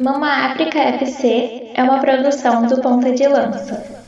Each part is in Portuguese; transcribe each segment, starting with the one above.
Mama África FC é uma produção do Ponta de Lança.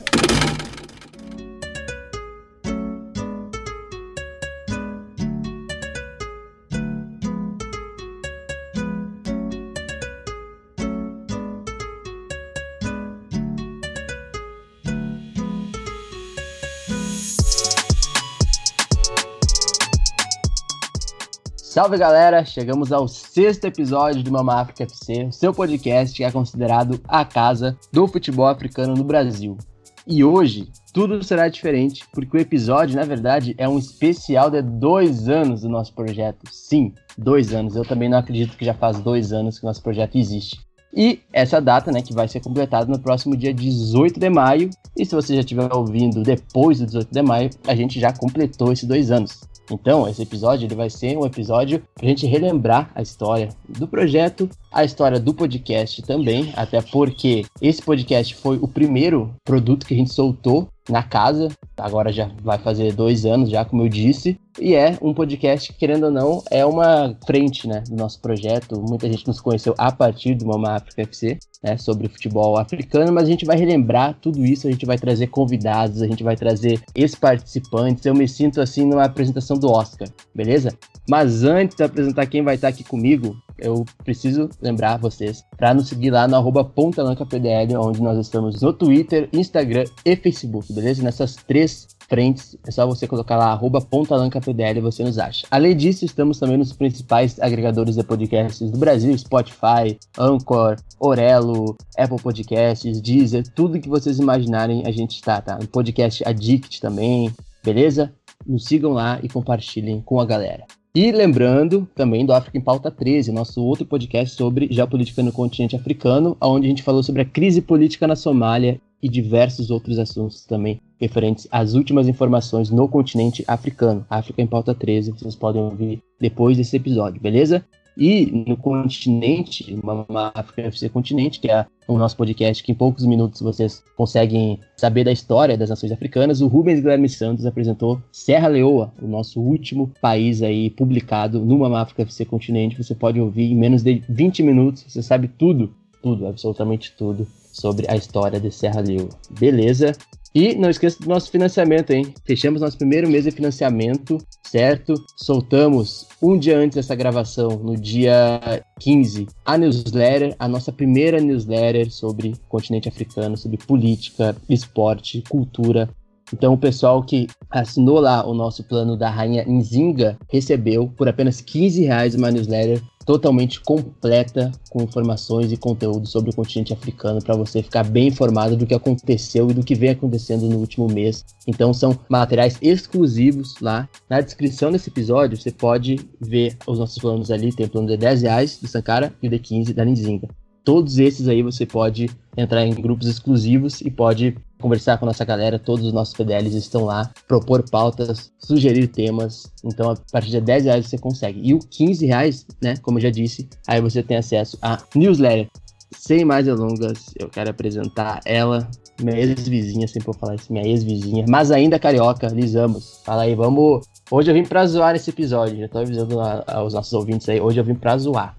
Salve galera, chegamos ao sexto episódio do Mama África FC, seu podcast que é considerado a casa do futebol africano no Brasil. E hoje tudo será diferente, porque o episódio, na verdade, é um especial de dois anos do nosso projeto. Sim, dois anos. Eu também não acredito que já faz dois anos que o nosso projeto existe. E essa data, né, que vai ser completada no próximo dia 18 de maio. E se você já estiver ouvindo depois do 18 de maio, a gente já completou esses dois anos. Então, esse episódio ele vai ser um episódio para a gente relembrar a história do projeto, a história do podcast também, até porque esse podcast foi o primeiro produto que a gente soltou na casa. Agora já vai fazer dois anos, já como eu disse. E é um podcast que, querendo ou não, é uma frente né, do nosso projeto. Muita gente nos conheceu a partir do Mama África FC, né, sobre futebol africano, mas a gente vai relembrar tudo isso, a gente vai trazer convidados, a gente vai trazer ex-participantes. Eu me sinto assim numa apresentação do Oscar, beleza? Mas antes de apresentar quem vai estar aqui comigo, eu preciso lembrar vocês para nos seguir lá no PontalancapDL, onde nós estamos no Twitter, Instagram e Facebook, beleza? Nessas três frentes, é só você colocar lá arroba PontalancapDL e você nos acha. Além disso, estamos também nos principais agregadores de podcasts do Brasil, Spotify, Anchor, Orelo, Apple Podcasts, Deezer, tudo que vocês imaginarem a gente está, tá? No podcast Addict também, beleza? Nos sigam lá e compartilhem com a galera. E lembrando também do África em Pauta 13, nosso outro podcast sobre geopolítica no continente africano, onde a gente falou sobre a crise política na Somália e diversos outros assuntos também referentes às últimas informações no continente africano. África em Pauta 13, vocês podem ouvir depois desse episódio, beleza? E no continente, uma África FC Continente, que é o nosso podcast, que em poucos minutos vocês conseguem saber da história das nações africanas, o Rubens Guilherme Santos apresentou Serra Leoa, o nosso último país aí publicado no Mama África FC Continente. Você pode ouvir em menos de 20 minutos, você sabe tudo, tudo, absolutamente tudo sobre a história de Serra Leoa. Beleza? E não esqueça do nosso financiamento, hein? Fechamos nosso primeiro mês de financiamento, certo? Soltamos um dia antes dessa gravação, no dia 15, a newsletter, a nossa primeira newsletter sobre continente africano, sobre política, esporte, cultura, então, o pessoal que assinou lá o nosso plano da Rainha Nzinga recebeu por apenas 15 reais uma newsletter totalmente completa com informações e conteúdo sobre o continente africano para você ficar bem informado do que aconteceu e do que vem acontecendo no último mês. Então são materiais exclusivos lá. Na descrição desse episódio você pode ver os nossos planos ali. Tem o plano de 10 reais do Sankara e o de 15 da Nzinga. Todos esses aí você pode entrar em grupos exclusivos e pode conversar com a nossa galera, todos os nossos PDLs estão lá, propor pautas, sugerir temas. Então, a partir de 10 reais você consegue. E o 15 reais, né, como eu já disse, aí você tem acesso a newsletter. Sem mais delongas, eu quero apresentar ela, minha ex-vizinha, sempre vou falar isso, minha ex-vizinha, mas ainda carioca, lisamos. Fala aí, vamos. Hoje eu vim pra zoar nesse episódio, já tô avisando aos nossos ouvintes aí, hoje eu vim pra zoar.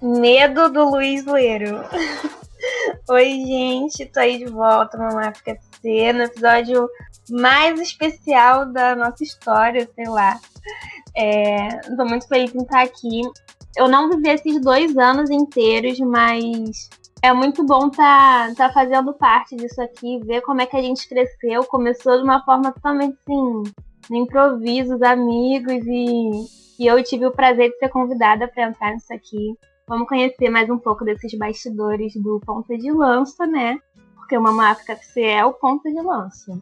Medo do Luiz Leiro. Oi, gente, tô aí de volta no África No episódio mais especial da nossa história, sei lá. É, tô muito feliz em estar aqui. Eu não vivi esses dois anos inteiros, mas é muito bom estar tá, tá fazendo parte disso aqui, ver como é que a gente cresceu. Começou de uma forma totalmente assim, no improviso, os amigos, e, e eu tive o prazer de ser convidada para entrar nisso aqui. Vamos conhecer mais um pouco desses bastidores do ponta de lança, né? Porque o Mama África FC é o ponta de lança.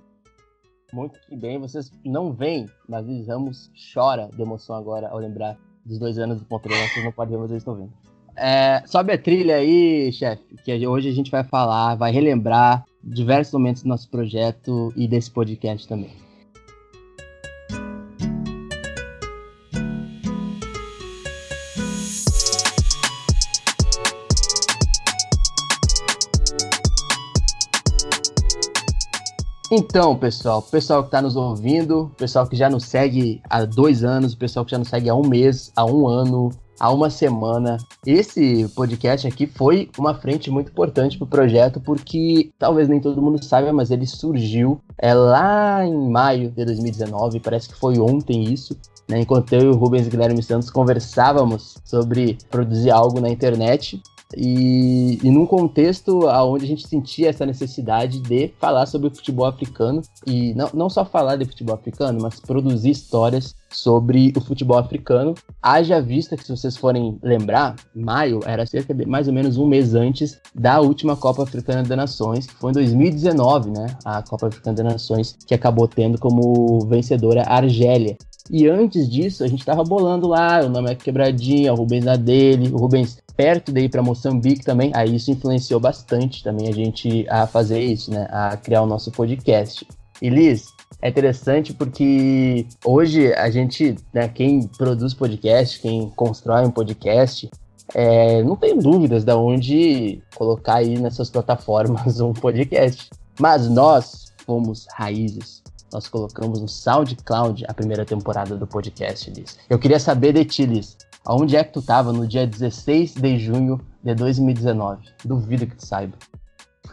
Muito que bem, vocês não veem, mas Liz Ramos chora de emoção agora ao lembrar dos dois anos do ponta de lança, vocês não podem ver, eles estão vendo. É, sobe a trilha aí, chefe, que hoje a gente vai falar, vai relembrar diversos momentos do nosso projeto e desse podcast também. Então, pessoal, pessoal que está nos ouvindo, pessoal que já nos segue há dois anos, pessoal que já nos segue há um mês, há um ano, há uma semana. Esse podcast aqui foi uma frente muito importante para o projeto, porque talvez nem todo mundo saiba, mas ele surgiu é, lá em maio de 2019, parece que foi ontem isso. Né, enquanto eu e o Rubens Guilherme Santos conversávamos sobre produzir algo na internet, e, e num contexto onde a gente sentia essa necessidade de falar sobre o futebol africano e não, não só falar de futebol africano, mas produzir histórias sobre o futebol africano. Haja vista que, se vocês forem lembrar, maio era cerca de mais ou menos um mês antes da última Copa Africana das Nações, que foi em 2019, né? A Copa Africana das Nações, que acabou tendo como vencedora a Argélia. E antes disso, a gente tava bolando lá, o nome é Quebradinha, o Rubens na dele, o Rubens perto ir para Moçambique também. Aí isso influenciou bastante também a gente a fazer isso, né? A criar o nosso podcast. E Liz, é interessante porque hoje a gente, né, quem produz podcast, quem constrói um podcast, é, não tem dúvidas de onde colocar aí nessas plataformas um podcast. Mas nós fomos raízes. Nós colocamos no SoundCloud a primeira temporada do podcast, Liz. Eu queria saber de ti, Liz. Aonde é que tu tava no dia 16 de junho de 2019? Duvido que tu saiba.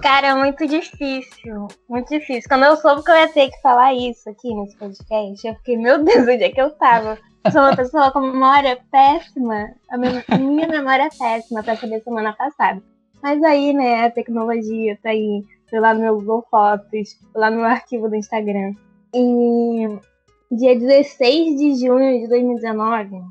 Cara, muito difícil. Muito difícil. Quando eu soube que eu ia ter que falar isso aqui nesse podcast, eu fiquei, meu Deus, onde é que eu tava? Sou uma pessoa com memória péssima. A minha memória é péssima pra saber semana passada. Mas aí, né, a tecnologia tá aí. Fui lá no meu Google Fotos, lá no meu arquivo do Instagram. E dia 16 de junho de 2019,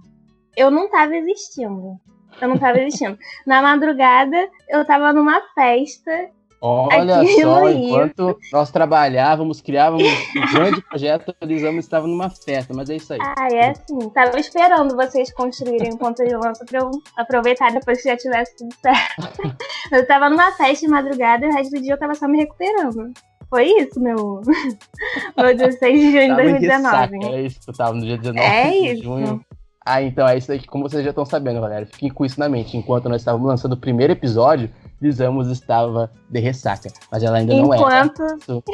eu não tava existindo. Eu não tava existindo. Na madrugada, eu tava numa festa. Olha só, enquanto nós trabalhávamos, criávamos um grande projeto, o Lisama estava numa festa, mas é isso aí. Ah, é assim. Tava esperando vocês construírem um ponto de lança pra eu aproveitar depois que já tivesse tudo certo. eu tava numa festa de madrugada e o resto do dia eu tava só me recuperando. Foi isso, meu, meu 16 de junho de 2019. É isso, eu tava no dia 19 é de isso. junho. Ah, então é isso aí que, como vocês já estão sabendo, galera. Fiquem com isso na mente. Enquanto nós estávamos lançando o primeiro episódio, Lisamos estava de ressaca. Mas ela ainda Enquanto... não é. Enquanto.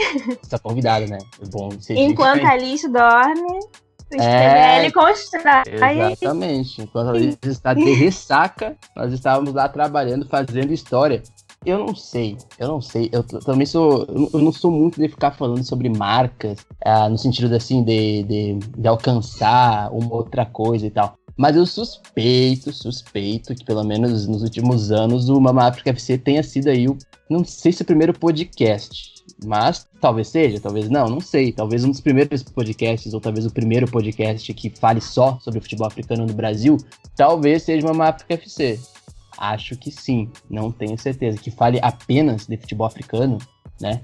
Está convidada, né? É bom Enquanto a Liz dorme, o é... constrói. Exatamente. Enquanto a Liz está de ressaca, nós estávamos lá trabalhando, fazendo história. Eu não sei, eu não sei. Eu também sou. Eu não sou muito de ficar falando sobre marcas, ah, no sentido assim, de, de, de alcançar uma outra coisa e tal. Mas eu suspeito, suspeito que pelo menos nos últimos anos o Mama África FC tenha sido aí o. Não sei se o primeiro podcast, mas talvez seja, talvez não, não sei. Talvez um dos primeiros podcasts, ou talvez o primeiro podcast que fale só sobre futebol africano no Brasil, talvez seja o Mama África FC. Acho que sim, não tenho certeza. Que fale apenas de futebol africano, né?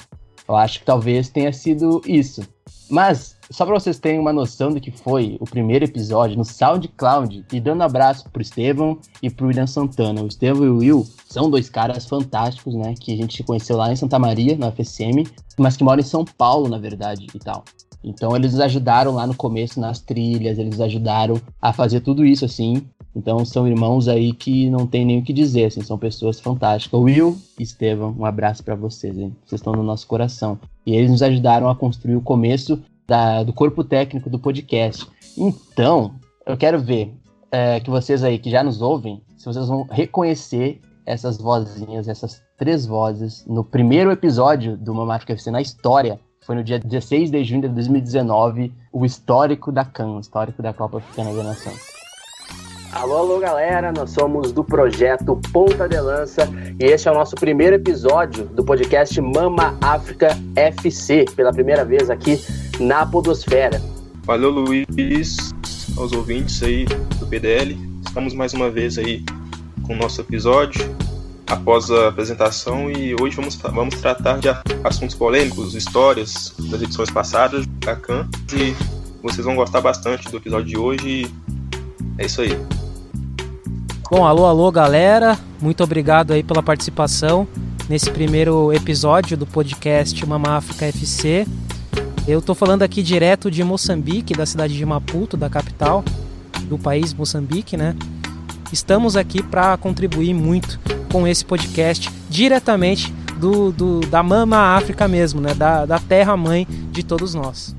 Eu acho que talvez tenha sido isso. Mas, só para vocês terem uma noção do que foi o primeiro episódio no SoundCloud, e dando abraço pro Estevão e pro William Santana. O Estevão e o Will são dois caras fantásticos, né? Que a gente conheceu lá em Santa Maria, na FSM, mas que moram em São Paulo, na verdade, e tal. Então eles ajudaram lá no começo nas trilhas, eles ajudaram a fazer tudo isso assim. Então são irmãos aí que não tem nem o que dizer, assim, são pessoas fantásticas. Will e Estevam, um abraço para vocês, hein? Vocês estão no nosso coração. E eles nos ajudaram a construir o começo da, do corpo técnico do podcast. Então, eu quero ver é, que vocês aí que já nos ouvem, se vocês vão reconhecer essas vozinhas, essas três vozes no primeiro episódio do Mamática FC na história. Foi no dia 16 de junho de 2019, o histórico da CAN, o histórico da Copa Africana da Nações. Alô, alô, galera! Nós somos do projeto Ponta de Lança e este é o nosso primeiro episódio do podcast Mama África FC, pela primeira vez aqui na Podosfera. Valeu, Luiz, aos ouvintes aí do PDL. Estamos mais uma vez aí com o nosso episódio após a apresentação e hoje vamos, vamos tratar de assuntos polêmicos, histórias das edições passadas da CAN e vocês vão gostar bastante do episódio de hoje. É isso aí. Bom, alô, alô, galera. Muito obrigado aí pela participação nesse primeiro episódio do podcast Mama África FC. Eu tô falando aqui direto de Moçambique, da cidade de Maputo, da capital do país Moçambique, né? Estamos aqui para contribuir muito com esse podcast diretamente do, do, da Mama África mesmo, né? Da, da terra mãe de todos nós.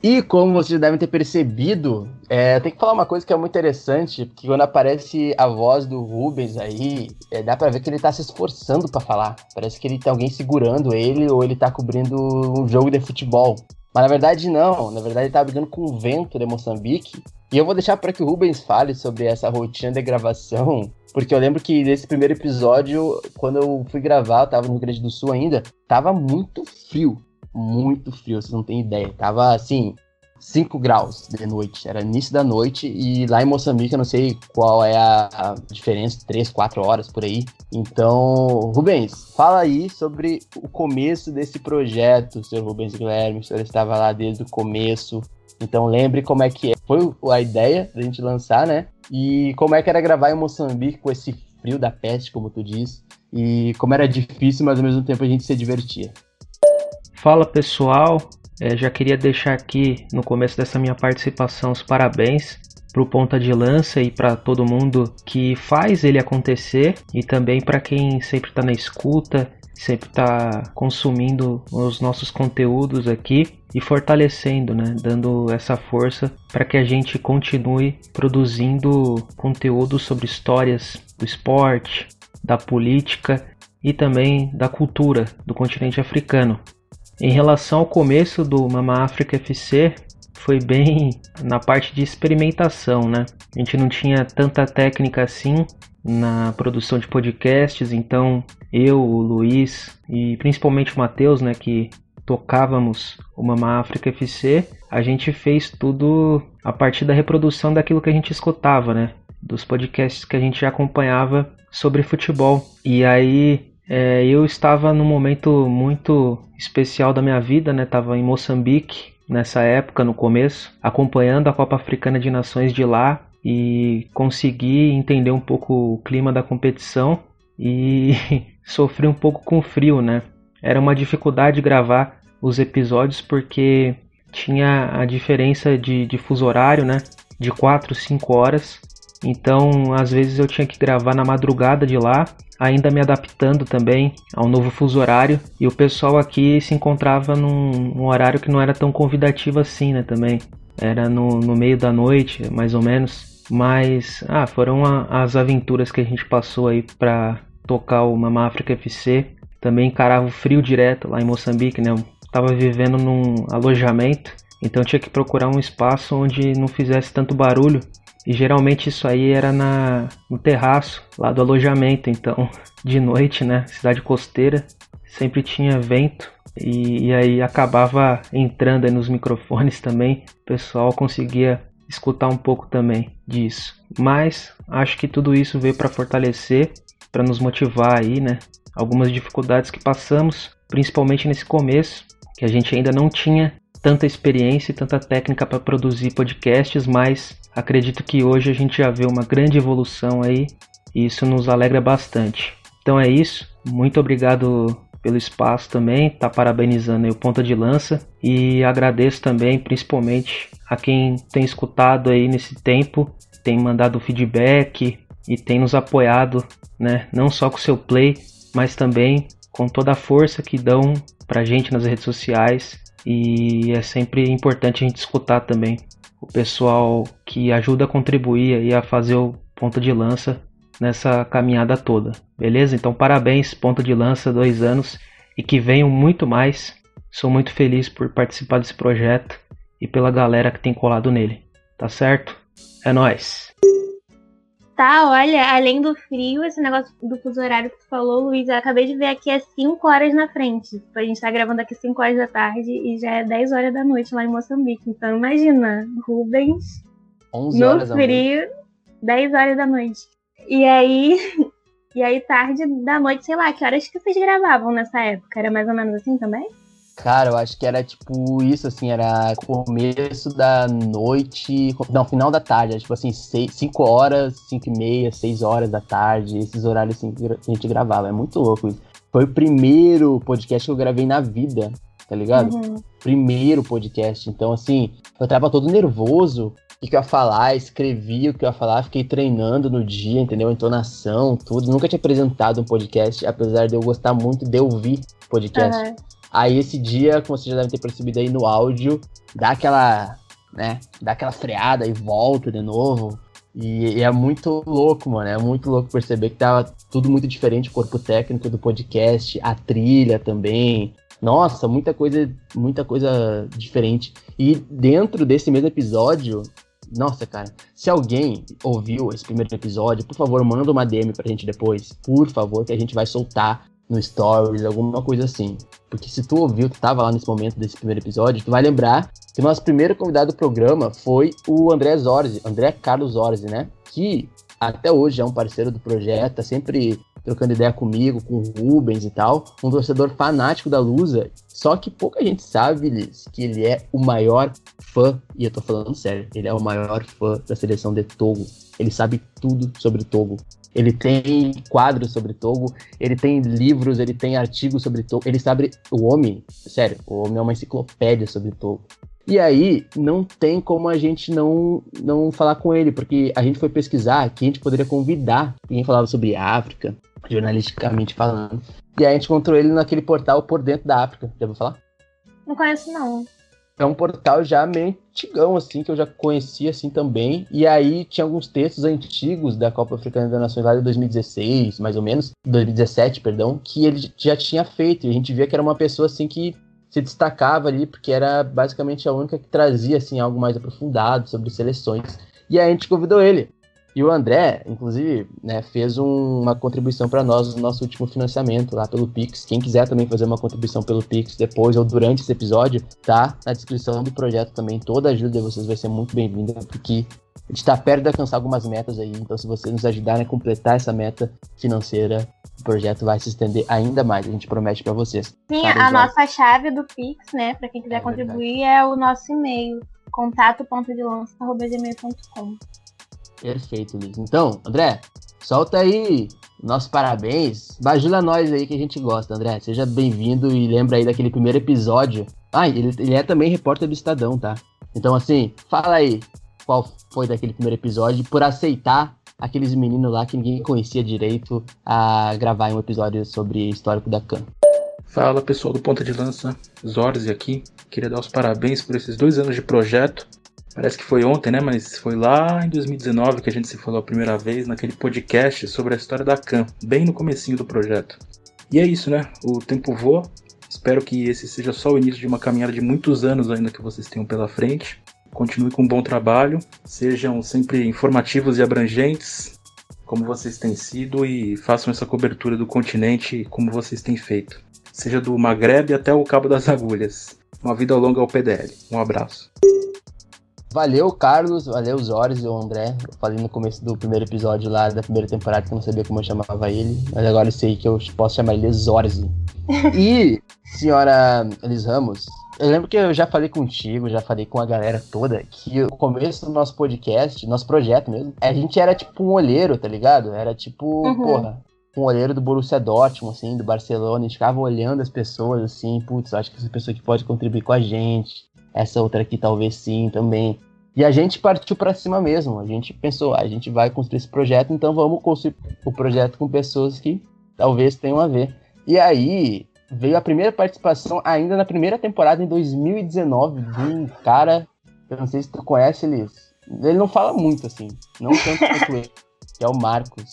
E como vocês devem ter percebido, É, tem que falar uma coisa que é muito interessante, porque quando aparece a voz do Rubens aí, é, dá pra ver que ele tá se esforçando para falar. Parece que ele tem alguém segurando ele ou ele tá cobrindo um jogo de futebol. Mas na verdade não, na verdade ele tá brigando com o vento de Moçambique. E eu vou deixar para que o Rubens fale sobre essa rotina de gravação, porque eu lembro que nesse primeiro episódio, quando eu fui gravar, eu tava no Rio Grande do Sul ainda, tava muito frio, muito frio, vocês não têm ideia. Tava assim, 5 graus de noite, era início da noite, e lá em Moçambique eu não sei qual é a, diferença, 3, 4 horas por aí. Então, Rubens, fala aí sobre o começo desse projeto, senhor Rubens Guilherme, o senhor estava lá desde o começo, então lembre como é que é. foi a ideia da gente lançar, né? E como é que era gravar em Moçambique com esse frio da peste, como tu diz, e como era difícil, mas ao mesmo tempo a gente se divertia. Fala pessoal, é, já queria deixar aqui no começo dessa minha participação os parabéns para o ponta de lança e para todo mundo que faz ele acontecer e também para quem sempre está na escuta, sempre está consumindo os nossos conteúdos aqui e fortalecendo, né, dando essa força para que a gente continue produzindo conteúdo sobre histórias do esporte, da política e também da cultura do continente africano. Em relação ao começo do Mama África FC, foi bem na parte de experimentação, né? A gente não tinha tanta técnica assim na produção de podcasts, então eu, o Luiz e principalmente o Matheus, né, que tocávamos o Mama África FC, a gente fez tudo a partir da reprodução daquilo que a gente escutava, né? Dos podcasts que a gente acompanhava sobre futebol. E aí é, eu estava num momento muito especial da minha vida, né? Tava em Moçambique nessa época, no começo, acompanhando a Copa Africana de Nações de lá e consegui entender um pouco o clima da competição e sofri um pouco com frio, né? Era uma dificuldade gravar os episódios porque tinha a diferença de, de fuso horário, né? De 4, 5 horas. Então, às vezes eu tinha que gravar na madrugada de lá ainda me adaptando também ao novo fuso horário e o pessoal aqui se encontrava num, num horário que não era tão convidativo assim, né, também. Era no, no meio da noite, mais ou menos. Mas, ah, foram a, as aventuras que a gente passou aí para tocar o Mama África FC. Também encarava o frio direto lá em Moçambique, né? Eu tava vivendo num alojamento, então tinha que procurar um espaço onde não fizesse tanto barulho e geralmente isso aí era na, no terraço lá do alojamento. Então, de noite, né? Cidade costeira, sempre tinha vento. E, e aí acabava entrando nos microfones também. O pessoal conseguia escutar um pouco também disso. Mas acho que tudo isso veio para fortalecer, para nos motivar aí, né? Algumas dificuldades que passamos, principalmente nesse começo, que a gente ainda não tinha tanta experiência e tanta técnica para produzir podcasts, mas acredito que hoje a gente já vê uma grande evolução aí e isso nos alegra bastante. Então é isso, muito obrigado pelo espaço também, tá parabenizando o Ponta de Lança. E agradeço também principalmente a quem tem escutado aí nesse tempo, tem mandado feedback e tem nos apoiado, né, não só com seu play, mas também com toda a força que dão pra gente nas redes sociais e é sempre importante a gente escutar também o pessoal que ajuda a contribuir e a fazer o ponta de lança nessa caminhada toda. Beleza? Então parabéns, ponta de lança, dois anos e que venham muito mais. Sou muito feliz por participar desse projeto e pela galera que tem colado nele. Tá certo? É nós. Tá, olha, além do frio, esse negócio do fuso horário que tu falou, Luiz, eu acabei de ver aqui é 5 horas na frente. Tipo, a gente tá gravando aqui 5 horas da tarde e já é 10 horas da noite lá em Moçambique. Então imagina, Rubens 11 no frio, 10 horas da noite. E aí, e aí tarde da noite, sei lá, que horas que vocês gravavam nessa época? Era mais ou menos assim também? Cara, eu acho que era tipo isso, assim, era começo da noite, não, final da tarde, era, tipo assim, 5 horas, 5 e meia, 6 horas da tarde, esses horários assim que a gente gravava, é muito louco isso. Foi o primeiro podcast que eu gravei na vida, tá ligado? Uhum. Primeiro podcast, então assim, eu tava todo nervoso, o que eu ia falar, escrevi o que eu ia falar, fiquei treinando no dia, entendeu? Entonação, tudo, nunca tinha apresentado um podcast, apesar de eu gostar muito de ouvir podcast. Aham. Aí esse dia, como vocês já devem ter percebido aí no áudio, dá aquela né, dá aquela freada e volta de novo. E, e, é muito louco, mano. É muito louco perceber que tava tudo muito diferente, o corpo técnico do podcast, a trilha também. Nossa, muita coisa, muita coisa diferente. E dentro desse mesmo episódio, nossa, cara, se alguém ouviu esse primeiro episódio, por favor, manda uma DM pra gente depois. Por favor, que a gente vai soltar no Stories, alguma coisa assim. Porque se tu ouviu, tu tava lá nesse momento desse primeiro episódio, tu vai lembrar que o nosso primeiro convidado do programa foi o André Zorzi, André Carlos Zorzi, né? Que até hoje é um parceiro do projeto, tá sempre trocando ideia comigo, com o Rubens e tal, um torcedor fanático da Lusa, só que pouca gente sabe, Liz, que ele é o maior fã, e eu tô falando sério, ele é o maior fã da seleção de Togo. Ele sabe tudo sobre Togo. Ele tem quadros sobre Togo, ele tem livros, ele tem artigos sobre Togo, ele sabe. O homem, sério, o homem é uma enciclopédia sobre Togo. E aí, não tem como a gente não, não falar com ele, porque a gente foi pesquisar que a gente poderia convidar quem falava sobre África, jornalisticamente falando. E aí a gente encontrou ele naquele portal Por Dentro da África. Já ouviu falar? Não conheço, não. É um portal já meio antigão, assim, que eu já conhecia, assim, também. E aí tinha alguns textos antigos da Copa Africana das Nações lá de 2016, mais ou menos, 2017, perdão, que ele já tinha feito. E a gente via que era uma pessoa, assim, que se destacava ali, porque era basicamente a única que trazia, assim, algo mais aprofundado sobre seleções. E aí a gente convidou ele. E o André, inclusive, né, fez um, uma contribuição para nós no nosso último financiamento lá pelo Pix. Quem quiser também fazer uma contribuição pelo Pix depois ou durante esse episódio, tá na descrição do projeto também. Toda ajuda de vocês vai ser muito bem-vinda, porque a gente está perto de alcançar algumas metas aí. Então, se vocês nos ajudarem a completar essa meta financeira, o projeto vai se estender ainda mais. A gente promete para vocês. Sim, tá, a nossa chave do Pix, né, para quem quiser é contribuir, verdade. é o nosso e-mail contato.delança.gmail.com. Perfeito, Liz. Então, André, solta aí nosso parabéns. Bajula nós aí que a gente gosta, André. Seja bem-vindo e lembra aí daquele primeiro episódio. Ah, ele, ele é também repórter do Estadão, tá? Então, assim, fala aí qual foi daquele primeiro episódio por aceitar aqueles meninos lá que ninguém conhecia direito a gravar um episódio sobre histórico da CAN. Fala pessoal do Ponta de Lança, Zorzi aqui. Queria dar os parabéns por esses dois anos de projeto. Parece que foi ontem, né? Mas foi lá em 2019 que a gente se falou a primeira vez naquele podcast sobre a história da CAM, bem no comecinho do projeto. E é isso, né? O tempo voa. Espero que esse seja só o início de uma caminhada de muitos anos ainda que vocês tenham pela frente. Continue com um bom trabalho, sejam sempre informativos e abrangentes, como vocês têm sido, e façam essa cobertura do continente como vocês têm feito. Seja do Maghreb até o Cabo das Agulhas. Uma vida longa ao PDL. Um abraço. Valeu, Carlos. Valeu, Zores e o André. Eu falei no começo do primeiro episódio lá da primeira temporada que eu não sabia como eu chamava ele. Mas agora eu sei que eu posso chamar ele Zorzi. e, senhora Elis Ramos, eu lembro que eu já falei contigo, já falei com a galera toda, que o começo do nosso podcast, nosso projeto mesmo, a gente era tipo um olheiro, tá ligado? Era tipo, uhum. porra, um olheiro do Borussia Dortmund, assim, do Barcelona, a gente ficava olhando as pessoas, assim, putz, acho que essa pessoa aqui pode contribuir com a gente essa outra aqui talvez sim também. E a gente partiu para cima mesmo. A gente pensou, ah, a gente vai construir esse projeto, então vamos construir o projeto com pessoas que talvez tenham a ver. E aí veio a primeira participação ainda na primeira temporada em 2019 de um cara, eu não sei se tu conhece ele. Ele não fala muito assim, não tanto quanto ele, que é o Marcos.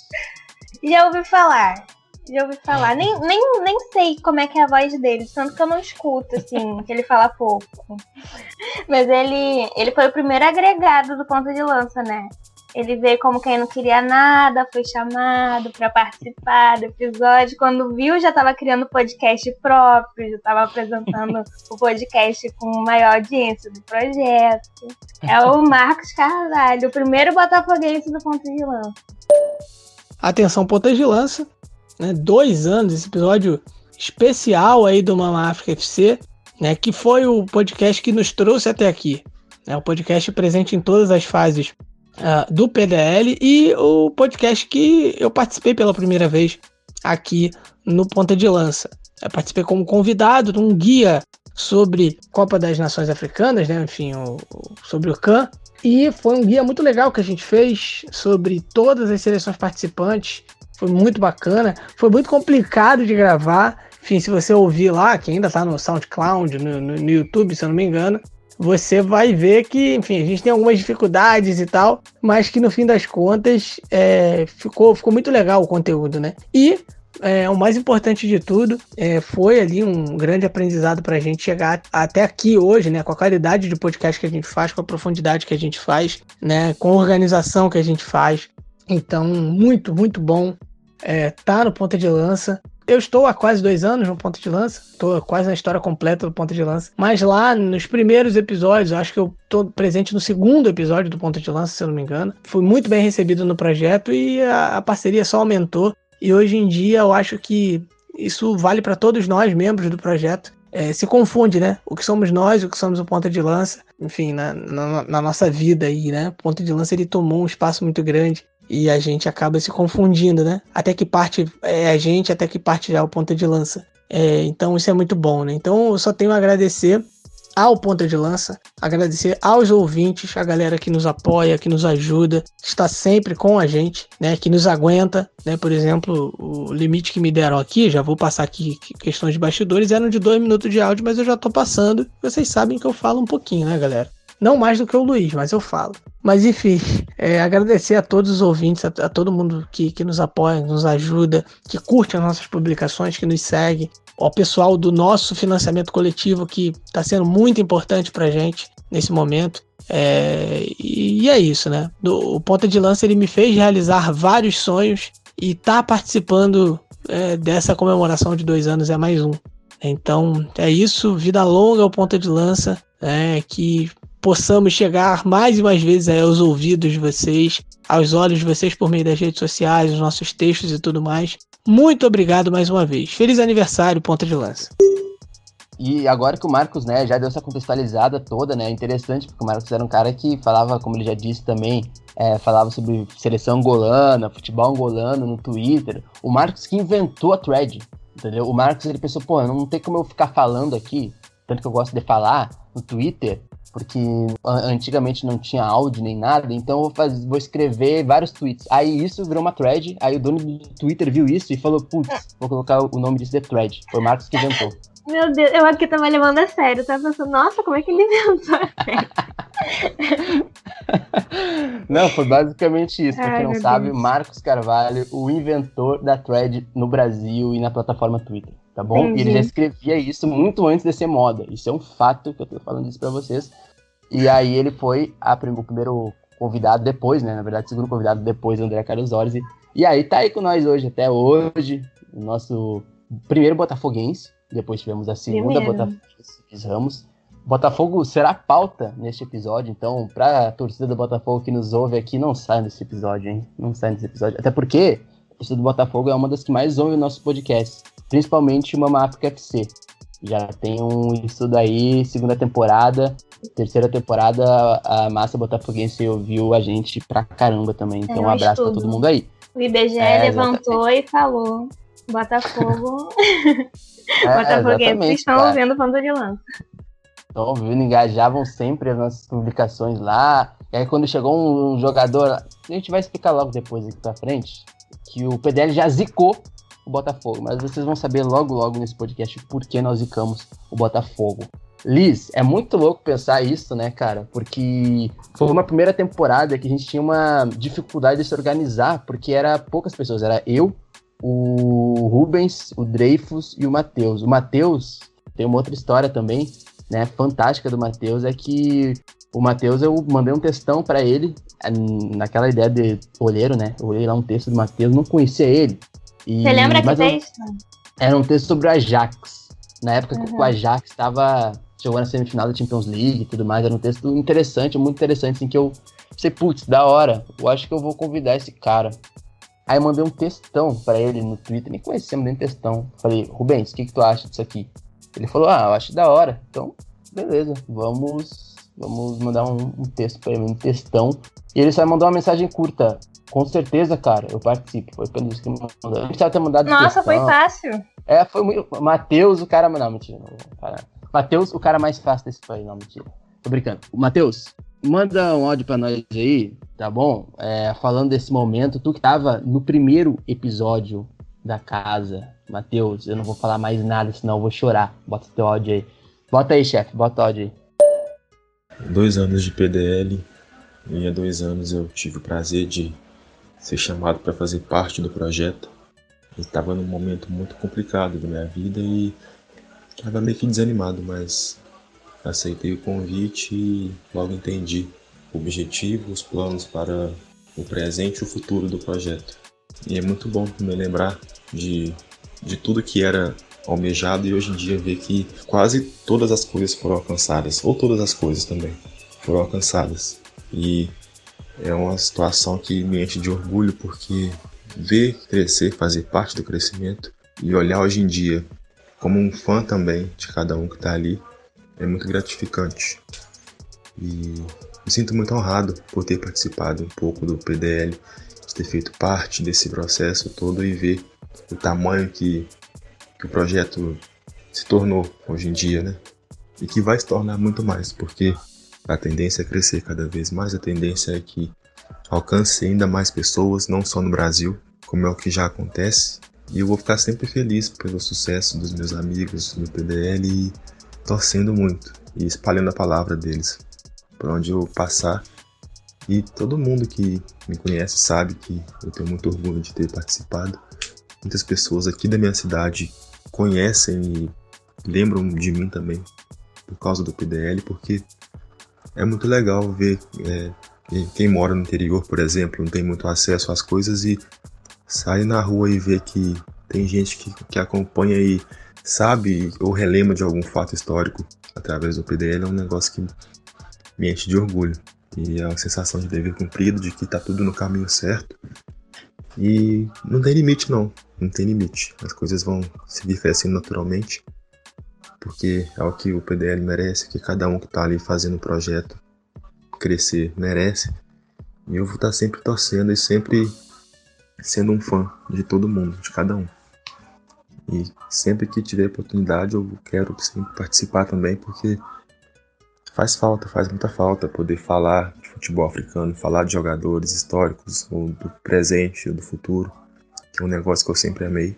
Já ouvi falar já ouvi falar. Nem, nem, nem sei como é que é a voz dele, tanto que eu não escuto, assim, que ele fala pouco. Mas ele, ele foi o primeiro agregado do ponto de lança, né? Ele veio como quem não queria nada, foi chamado para participar do episódio. Quando viu, já estava criando podcast próprio, já estava apresentando o podcast com maior audiência do projeto. É o Marcos Carvalho, o primeiro botafoguense do ponto de lança. Atenção, ponta de lança né, dois anos, esse episódio especial aí do Mama África FC, né, que foi o podcast que nos trouxe até aqui. Né, o podcast presente em todas as fases uh, do PDL e o podcast que eu participei pela primeira vez aqui no Ponta de Lança. Eu participei como convidado de um guia sobre Copa das Nações Africanas, né, enfim, o, o, sobre o CAN. E foi um guia muito legal que a gente fez sobre todas as seleções participantes foi muito bacana. Foi muito complicado de gravar. Enfim, se você ouvir lá, que ainda tá no SoundCloud, no, no, no YouTube, se eu não me engano, você vai ver que, enfim, a gente tem algumas dificuldades e tal, mas que no fim das contas é, ficou, ficou muito legal o conteúdo, né? E é, o mais importante de tudo é, foi ali um grande aprendizado para a gente chegar até aqui hoje, né? Com a qualidade de podcast que a gente faz, com a profundidade que a gente faz, né? Com a organização que a gente faz. Então, muito, muito bom é, tá no ponta de lança. Eu estou há quase dois anos no Ponta de Lança, estou quase na história completa do Ponta de Lança. Mas lá nos primeiros episódios, acho que eu estou presente no segundo episódio do Ponta de Lança, se eu não me engano. Fui muito bem recebido no projeto e a, a parceria só aumentou. E hoje em dia eu acho que isso vale para todos nós, membros do projeto. É, se confunde, né? O que somos nós, o que somos o ponta de lança, enfim, na, na, na, nossa vida aí, né? O ponta de lança ele tomou um espaço muito grande e a gente acaba se confundindo, né? Até que parte é a gente, até que parte já é o ponta de lança. É, então isso é muito bom, né? Então eu só tenho a agradecer ao Ponta de Lança, agradecer aos ouvintes, a galera que nos apoia, que nos ajuda, está sempre com a gente, né, que nos aguenta, né, por exemplo, o limite que me deram aqui, já vou passar aqui questões de bastidores, eram de dois minutos de áudio, mas eu já tô passando, vocês sabem que eu falo um pouquinho, né, galera? Não mais do que o Luiz, mas eu falo. Mas enfim, é, agradecer a todos os ouvintes, a, a todo mundo que, que nos apoia, nos ajuda, que curte as nossas publicações, que nos segue, ao pessoal do nosso financiamento coletivo que está sendo muito importante para gente nesse momento. É, e é isso, né? Do, o Ponta de Lança ele me fez realizar vários sonhos e tá participando é, dessa comemoração de dois anos é mais um. Então é isso, vida longa ao Ponta de Lança, é, que possamos chegar mais e mais vezes aos ouvidos de vocês, aos olhos de vocês por meio das redes sociais, os nossos textos e tudo mais. Muito obrigado mais uma vez. Feliz aniversário, ponta de lança. E agora que o Marcos, né, já deu essa contextualizada toda, né, é interessante, porque o Marcos era um cara que falava, como ele já disse também, é, falava sobre seleção angolana, futebol angolano no Twitter. O Marcos que inventou a thread, entendeu? O Marcos, ele pensou, pô, não tem como eu ficar falando aqui, tanto que eu gosto de falar no Twitter, porque antigamente não tinha áudio nem nada, então eu vou, fazer, vou escrever vários tweets. Aí isso virou uma thread, aí o dono do Twitter viu isso e falou, putz, vou colocar o nome disso de thread. Foi o Marcos que inventou. Meu Deus, eu aqui tava levando a sério, tava pensando, nossa, como é que ele inventou Não, foi basicamente isso. Pra quem não sabe, Deus. Marcos Carvalho, o inventor da thread no Brasil e na plataforma Twitter tá bom? Entendi. E ele já escrevia isso muito antes de ser moda. Isso é um fato que eu tô falando isso pra vocês. E aí ele foi a, o primeiro convidado depois, né? Na verdade, o segundo convidado depois do André Carlos Orsi. E aí tá aí com nós hoje, até hoje, o nosso primeiro botafoguense. Depois tivemos a segunda Botafoguense Ramos. Botafogo será pauta neste episódio, então, pra torcida do Botafogo que nos ouve aqui, não sai desse episódio, hein? Não sai desse episódio. Até porque a torcida do Botafogo é uma das que mais ouve o nosso podcast principalmente Mama África FC. Já tem um estudo aí, segunda temporada, terceira temporada, a massa botafoguense ouviu a gente pra caramba também. Então, é um, um abraço estudo. pra todo mundo aí. O IBGE é, levantou exatamente. e falou: Botafogo. é, Botafoguenses estão cara. ouvindo Ponta de Lança. Estão ouvindo, engajavam sempre as nossas publicações lá. E aí, quando chegou um jogador, a gente vai explicar logo depois aqui pra frente, que o PDL já zicou o Botafogo, mas vocês vão saber logo logo nesse podcast por que nós zicamos o Botafogo. Liz, é muito louco pensar isso, né, cara? Porque foi uma primeira temporada que a gente tinha uma dificuldade de se organizar, porque era poucas pessoas, era eu, o Rubens, o Dreyfus e o Matheus. O Matheus tem uma outra história também, né, fantástica do Matheus, é que o Matheus, eu mandei um textão para ele, naquela ideia de olheiro, né? Eu olhei lá um texto do Matheus, não conhecia ele. E, Você lembra que texto? Era um texto sobre o Ajax. Na época uhum. que o Ajax estava chegou na semifinal da Champions League e tudo mais. Era um texto interessante, muito interessante, assim, que eu pensei, putz, da hora, eu acho que eu vou convidar esse cara. Aí eu mandei um textão para ele no Twitter, nem conhecia, mandei um textão. Falei, Rubens, o que, que tu acha disso aqui? Ele falou, ah, eu acho da hora. Então, beleza, vamos, vamos mandar um, um texto para ele, um textão. E ele só mandou uma mensagem curta. Com certeza, cara, eu participo. Foi pelo isso que me mandou. A gente ter mandado Nossa, foi fácil. É, foi muito. Matheus, o cara. Não, mentira. Cara... Matheus, o cara mais fácil desse país. Não, mentira. Tô brincando. Matheus, manda um áudio pra nós aí, tá bom? É, falando desse momento. Tu que tava no primeiro episódio da casa. Matheus, eu não vou falar mais nada, senão eu vou chorar. Bota teu áudio aí. Bota aí, chefe, bota o áudio aí. dois anos de PDL e há dois anos eu tive o prazer de ser chamado para fazer parte do projeto. Estava num momento muito complicado da minha vida e estava meio que desanimado, mas aceitei o convite e logo entendi o objetivo, os planos para o presente e o futuro do projeto. E é muito bom me lembrar de, de tudo que era almejado e hoje em dia ver que quase todas as coisas foram alcançadas, ou todas as coisas também foram alcançadas. E é uma situação que me enche de orgulho porque ver crescer, fazer parte do crescimento e olhar hoje em dia como um fã também de cada um que está ali é muito gratificante. E me sinto muito honrado por ter participado um pouco do PDL, de ter feito parte desse processo todo e ver o tamanho que, que o projeto se tornou hoje em dia, né? E que vai se tornar muito mais, porque a tendência é crescer cada vez mais, a tendência é que alcance ainda mais pessoas, não só no Brasil, como é o que já acontece. E eu vou ficar sempre feliz pelo sucesso dos meus amigos no PDL e torcendo muito e espalhando a palavra deles por onde eu passar. E todo mundo que me conhece sabe que eu tenho muito orgulho de ter participado. Muitas pessoas aqui da minha cidade conhecem e lembram de mim também por causa do PDL, porque é muito legal ver é, quem mora no interior, por exemplo, não tem muito acesso às coisas e sai na rua e vê que tem gente que, que acompanha e sabe ou relembra de algum fato histórico através do PDL é um negócio que me enche de orgulho. E é uma sensação de dever cumprido, de que está tudo no caminho certo. E não tem limite, não. Não tem limite. As coisas vão seguir crescendo naturalmente porque é o que o PDL merece, que cada um que está ali fazendo o projeto crescer merece. E eu vou estar tá sempre torcendo e sempre sendo um fã de todo mundo, de cada um. E sempre que tiver oportunidade eu quero sempre participar também, porque faz falta, faz muita falta poder falar de futebol africano, falar de jogadores históricos, ou do presente, ou do futuro, que é um negócio que eu sempre amei.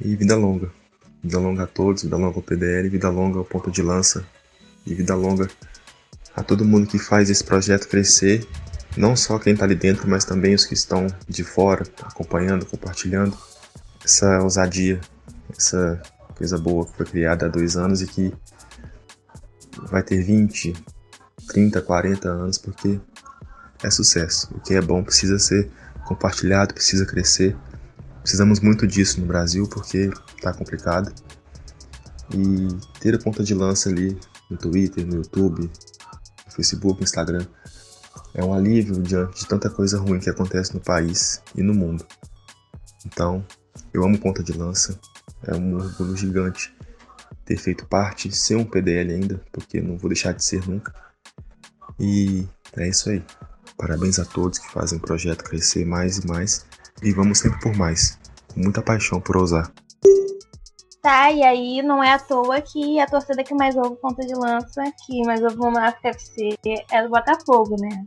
E vida longa. Vida longa a todos, vida longa ao PDL, vida longa ao ponto de lança e vida longa a todo mundo que faz esse projeto crescer, não só quem está ali dentro, mas também os que estão de fora, acompanhando, compartilhando essa ousadia, essa coisa boa que foi criada há dois anos e que vai ter 20, 30, 40 anos, porque é sucesso. O que é bom precisa ser compartilhado, precisa crescer. Precisamos muito disso no Brasil porque tá complicado. E ter a ponta de lança ali no Twitter, no YouTube, no Facebook, no Instagram é um alívio diante de tanta coisa ruim que acontece no país e no mundo. Então, eu amo ponta de lança, é um orgulho gigante ter feito parte, ser um PDL ainda, porque não vou deixar de ser nunca. E é isso aí. Parabéns a todos que fazem o projeto crescer mais e mais. E vamos sempre por mais, com muita paixão por ousar. Tá, e aí não é à toa que a torcida que mais ouve ponta de lança, que mais ouve o África FC, é do Botafogo, né?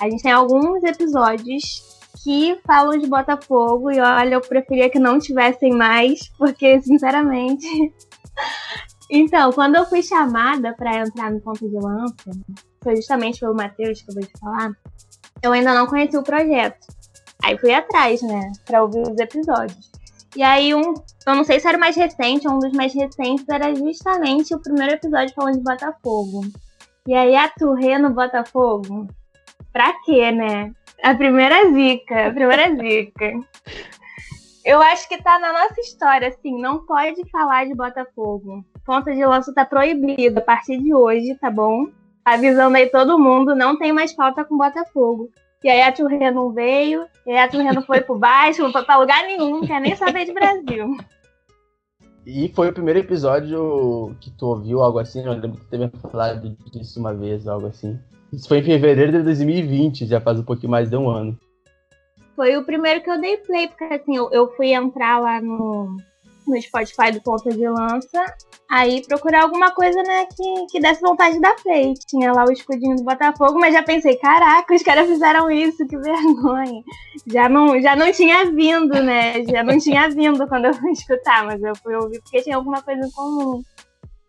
A gente tem alguns episódios que falam de Botafogo e olha, eu preferia que não tivessem mais, porque sinceramente. então, quando eu fui chamada para entrar no ponto de lança, foi justamente pelo Matheus que eu vou te falar, eu ainda não conheci o projeto. Aí fui atrás, né, para ouvir os episódios. E aí, um, eu não sei se era o mais recente, um dos mais recentes era justamente o primeiro episódio falando de Botafogo. E aí, a Turrê no Botafogo? Pra quê, né? A primeira zica, a primeira zica. Eu acho que tá na nossa história, assim, não pode falar de Botafogo. Ponta de lança tá proibido a partir de hoje, tá bom? Avisando aí todo mundo, não tem mais falta com Botafogo. E aí a Turrê não veio, e aí a Turrê não foi pro baixo, não foi pra lugar nenhum, não quer nem saber de Brasil. E foi o primeiro episódio que tu ouviu, algo assim, eu lembro que tu teve falado disso uma vez, algo assim. Isso foi em fevereiro de 2020, já faz um pouquinho mais de um ano. Foi o primeiro que eu dei play, porque assim, eu, eu fui entrar lá no, no Spotify do Ponta de Lança, aí procurar alguma coisa, né, que, que desse vontade de dar play. Tinha lá o escudinho do Botafogo, mas já pensei, caraca, os caras fizeram isso, que vergonha. Já não, já não tinha vindo, né, já não tinha vindo quando eu fui escutar, mas eu fui ouvir porque tinha alguma coisa em comum.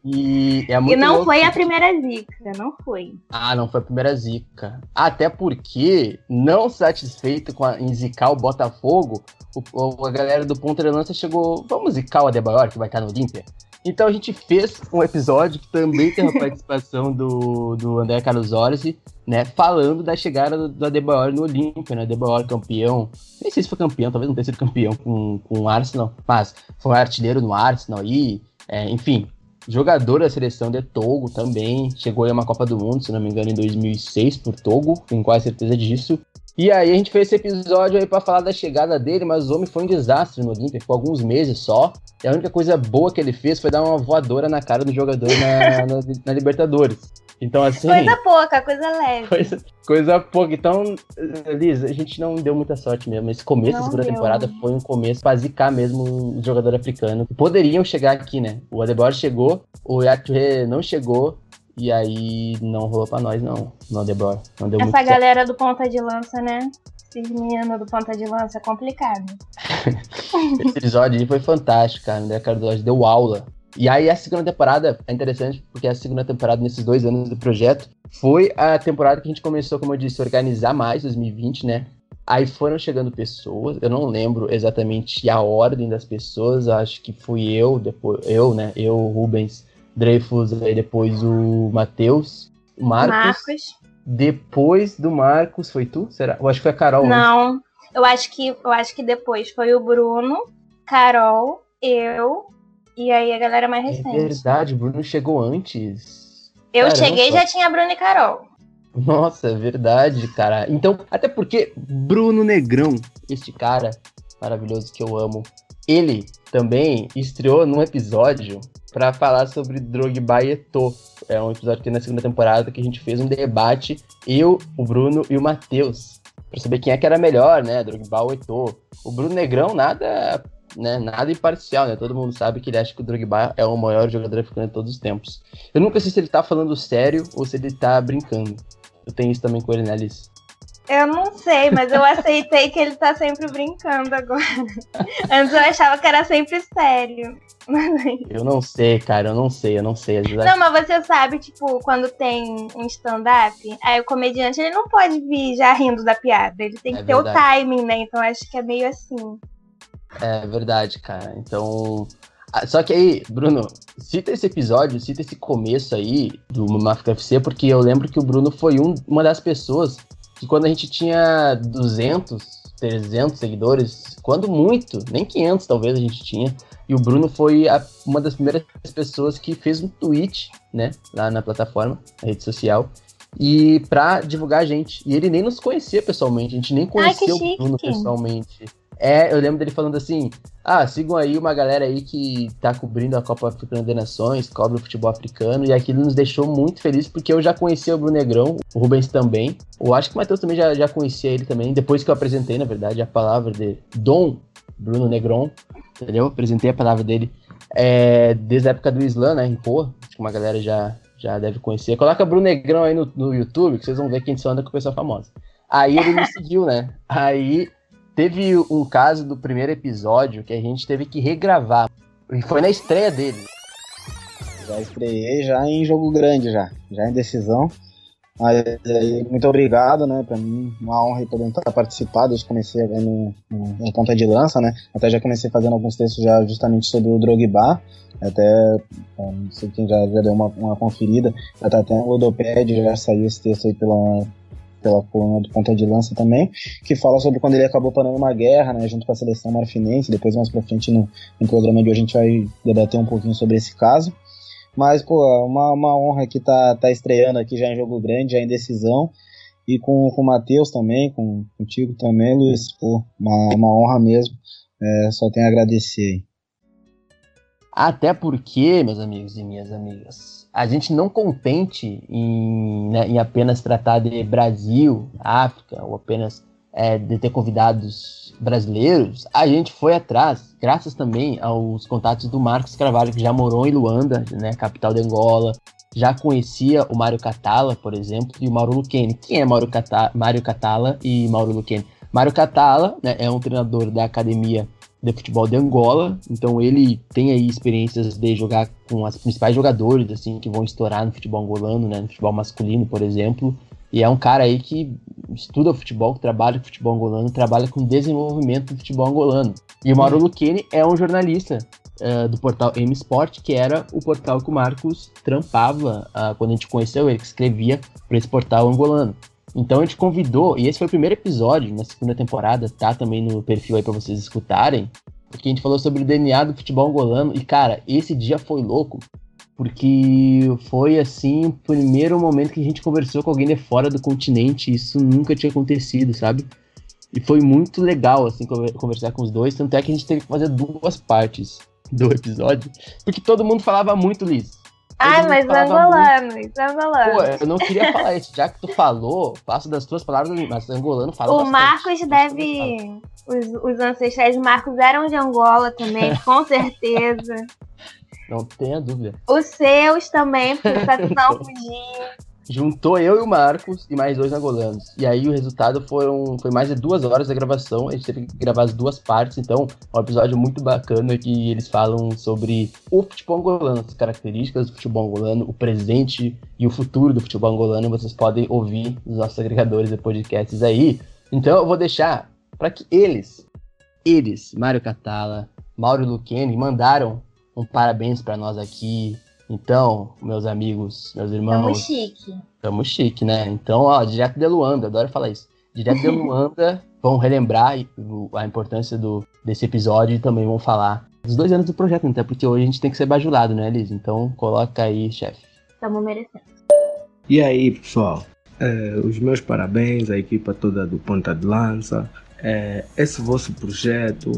E, é e não foi a primeira zica, não foi. Ah, não foi a primeira zica. Até porque, não satisfeito com a, em zicar o Botafogo, o, a galera do Ponta de Lança chegou, vamos zicar o Adebayor, que vai estar no Olímpia? Então a gente fez um episódio que também tem a participação do, do André Carlos Orsi, né? Falando da chegada do, do Adebayor no Olímpia, né? Adebayor campeão. Nem sei se foi campeão, talvez não tenha sido campeão com, com o Arsenal, mas foi artilheiro no Arsenal e, é, enfim, jogador da seleção de Togo também. Chegou em uma Copa do Mundo, se não me engano, em 2006 por Togo, tenho quase certeza disso. E aí a gente fez esse episódio aí para falar da chegada dele, mas o homem foi um desastre no Olímpia, ficou alguns meses só. E a única coisa boa que ele fez foi dar uma voadora na cara do jogador na, na, na Libertadores. Então, assim. Coisa pouca, coisa leve. Coisa, coisa pouca. Então, Liz, a gente não deu muita sorte mesmo. Esse começo da segunda deu. temporada foi um começo pra zicar mesmo o jogador africano. Poderiam chegar aqui, né? O Adebayor chegou, o Yature não chegou. E aí não rolou pra nós, não. Não deu, não deu Essa galera certo. do ponta de lança, né? Esses meninos do ponta de lança é complicado. Esse episódio aí foi fantástico, cara. André Cardoso deu aula. E aí a segunda temporada é interessante, porque a segunda temporada nesses dois anos do projeto foi a temporada que a gente começou, como eu disse, a organizar mais, 2020, né? Aí foram chegando pessoas, eu não lembro exatamente a ordem das pessoas, acho que fui eu, depois eu, né? Eu, Rubens, Dreyfus, aí depois o Matheus, o Marcos. Marcos. Depois do Marcos, foi tu? Será? Eu acho que foi a Carol. Não, antes. eu acho que eu acho que depois foi o Bruno, Carol, eu e aí a galera mais é recente. É verdade, o Bruno chegou antes. Eu Caramba. cheguei e já tinha Bruno e Carol. Nossa, é verdade, cara. Então, até porque Bruno Negrão, este cara maravilhoso que eu amo, ele também estreou num episódio para falar sobre Drogba e Eto'o. É um episódio que na segunda temporada que a gente fez um debate, eu, o Bruno e o Matheus, para saber quem é que era melhor, né, Drogba ou Eto'o. O Bruno Negrão nada, né, nada imparcial, né? Todo mundo sabe que ele acha que o Drogba é o maior jogador africano de todos os tempos. Eu nunca sei se ele tá falando sério ou se ele tá brincando. Eu tenho isso também com ele, né? Eu não sei, mas eu aceitei que ele tá sempre brincando agora. Antes eu achava que era sempre sério. Eu não sei, cara, eu não sei, eu não sei. Não, mas você sabe, tipo, quando tem um stand-up, aí o comediante ele não pode vir já rindo da piada. Ele tem que é ter verdade. o timing, né? Então acho que é meio assim. É verdade, cara. Então. Só que aí, Bruno, cita esse episódio, cita esse começo aí do Mafia FC, porque eu lembro que o Bruno foi um, uma das pessoas que quando a gente tinha 200, 300 seguidores, quando muito, nem 500 talvez a gente tinha, e o Bruno foi a, uma das primeiras pessoas que fez um tweet, né, lá na plataforma, na rede social, e pra divulgar a gente. E ele nem nos conhecia pessoalmente, a gente nem conheceu Ai, o Bruno pessoalmente. É, eu lembro dele falando assim: ah, sigam aí uma galera aí que tá cobrindo a Copa Africana de Nações, cobre o futebol africano, e aquilo nos deixou muito felizes porque eu já conhecia o Bruno Negrão, o Rubens também. Eu acho que o Matheus também já, já conhecia ele também, depois que eu apresentei, na verdade, a palavra de Dom Bruno Negron, entendeu? Apresentei a palavra dele é, desde a época do Islã, né? Em Pô, acho que uma galera já, já deve conhecer. Coloca Bruno Negrão aí no, no YouTube, que vocês vão ver quem só anda com pessoa famosa. Aí ele me seguiu, né? Aí Teve um caso do primeiro episódio que a gente teve que regravar. E foi na estreia dele. Já estreiei já em jogo grande já, já em decisão. Mas, muito obrigado, né? Pra mim, uma honra poder estar participando. Desde comecei no, no, no, ponta de lança, né? Até já comecei fazendo alguns textos já justamente sobre o Drogba. Até, não sei quem já, já deu uma, uma conferida. Até, até no Ludoped já saiu esse texto aí pela, pela coluna do Ponta de Lança também, que fala sobre quando ele acabou parando uma guerra, né, junto com a seleção marfinense. Depois, mais pra frente, no, no programa de hoje, a gente vai debater um pouquinho sobre esse caso. Mas, pô, uma, uma honra aqui tá, tá estreando aqui já em jogo grande, já em decisão. E com, com o Matheus também, com, contigo também, Luiz. Pô, uma, uma honra mesmo. É, só tenho a agradecer. Até porque, meus amigos e minhas amigas, a gente não contente em, né, em apenas tratar de Brasil, África, ou apenas é, de ter convidados brasileiros, a gente foi atrás, graças também aos contatos do Marcos Carvalho, que já morou em Luanda, né, capital de Angola, já conhecia o Mário Catala, por exemplo, e o Mauro Luquene. Quem é Mário Catala e Mauro Luquene? Mário Catala né, é um treinador da academia de futebol de Angola. Então ele tem aí experiências de jogar com as principais jogadores assim que vão estourar no futebol angolano, né, no futebol masculino, por exemplo. E é um cara aí que estuda futebol, que trabalha com futebol angolano, trabalha com desenvolvimento do futebol angolano. E o Mauro Luquene é um jornalista uh, do portal M Sport, que era o portal que o Marcos trampava uh, quando a gente conheceu ele, que escrevia para esse portal angolano. Então a gente convidou, e esse foi o primeiro episódio na segunda temporada, tá também no perfil aí para vocês escutarem, porque a gente falou sobre o DNA do futebol angolano, e cara, esse dia foi louco, porque foi assim o primeiro momento que a gente conversou com alguém de fora do continente, isso nunca tinha acontecido, sabe? E foi muito legal, assim, conversar com os dois, tanto é que a gente teve que fazer duas partes do episódio, porque todo mundo falava muito, Liz. Ah, mas angolano, muito... angolano. Pô, eu não queria falar isso. Já que tu falou, faço das tuas palavras, mas angolano fala O bastante. Marcos deve... Os, os ancestrais de Marcos eram de Angola também, com certeza. Não tenha dúvida. Os seus também, porque o não podia juntou eu e o Marcos e mais dois angolanos. E aí o resultado foram, foi mais de duas horas da gravação. A gente teve que gravar as duas partes, então é um episódio muito bacana que eles falam sobre o futebol angolano, as características do futebol angolano, o presente e o futuro do futebol angolano. Vocês podem ouvir nos nossos agregadores de podcasts aí. Então eu vou deixar para que eles, eles, Mário Catala, Mauro Luquene, mandaram um parabéns para nós aqui então, meus amigos, meus irmãos. Tamo chique. Tamo chique, né? Então, ó, direto de Luanda, adoro falar isso. Direto de Luanda, vão relembrar a importância do, desse episódio e também vão falar dos dois anos do projeto, até porque hoje a gente tem que ser bajulado, né, Liz? Então, coloca aí, chefe. Tamo merecendo. E aí, pessoal? É, os meus parabéns à equipa toda do Ponta de Lança. É, esse vosso projeto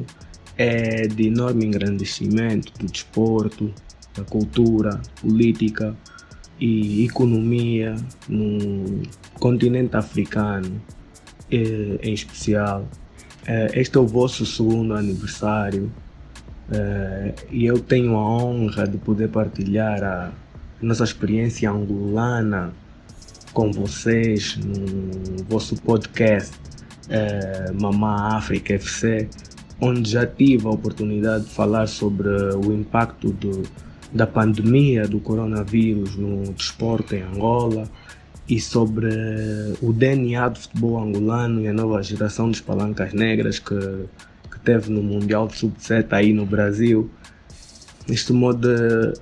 é de enorme engrandecimento do desporto, cultura, política e economia no continente africano, eh, em especial. Eh, este é o vosso segundo aniversário eh, e eu tenho a honra de poder partilhar a nossa experiência angolana com vocês no vosso podcast Mamá África FC, onde já tive a oportunidade de falar sobre o impacto do, da pandemia do coronavírus no desporto em Angola e sobre o DNA do futebol angolano e a nova geração de palancas negras que, que teve no Mundial de Sub-7 aí no Brasil. Neste modo,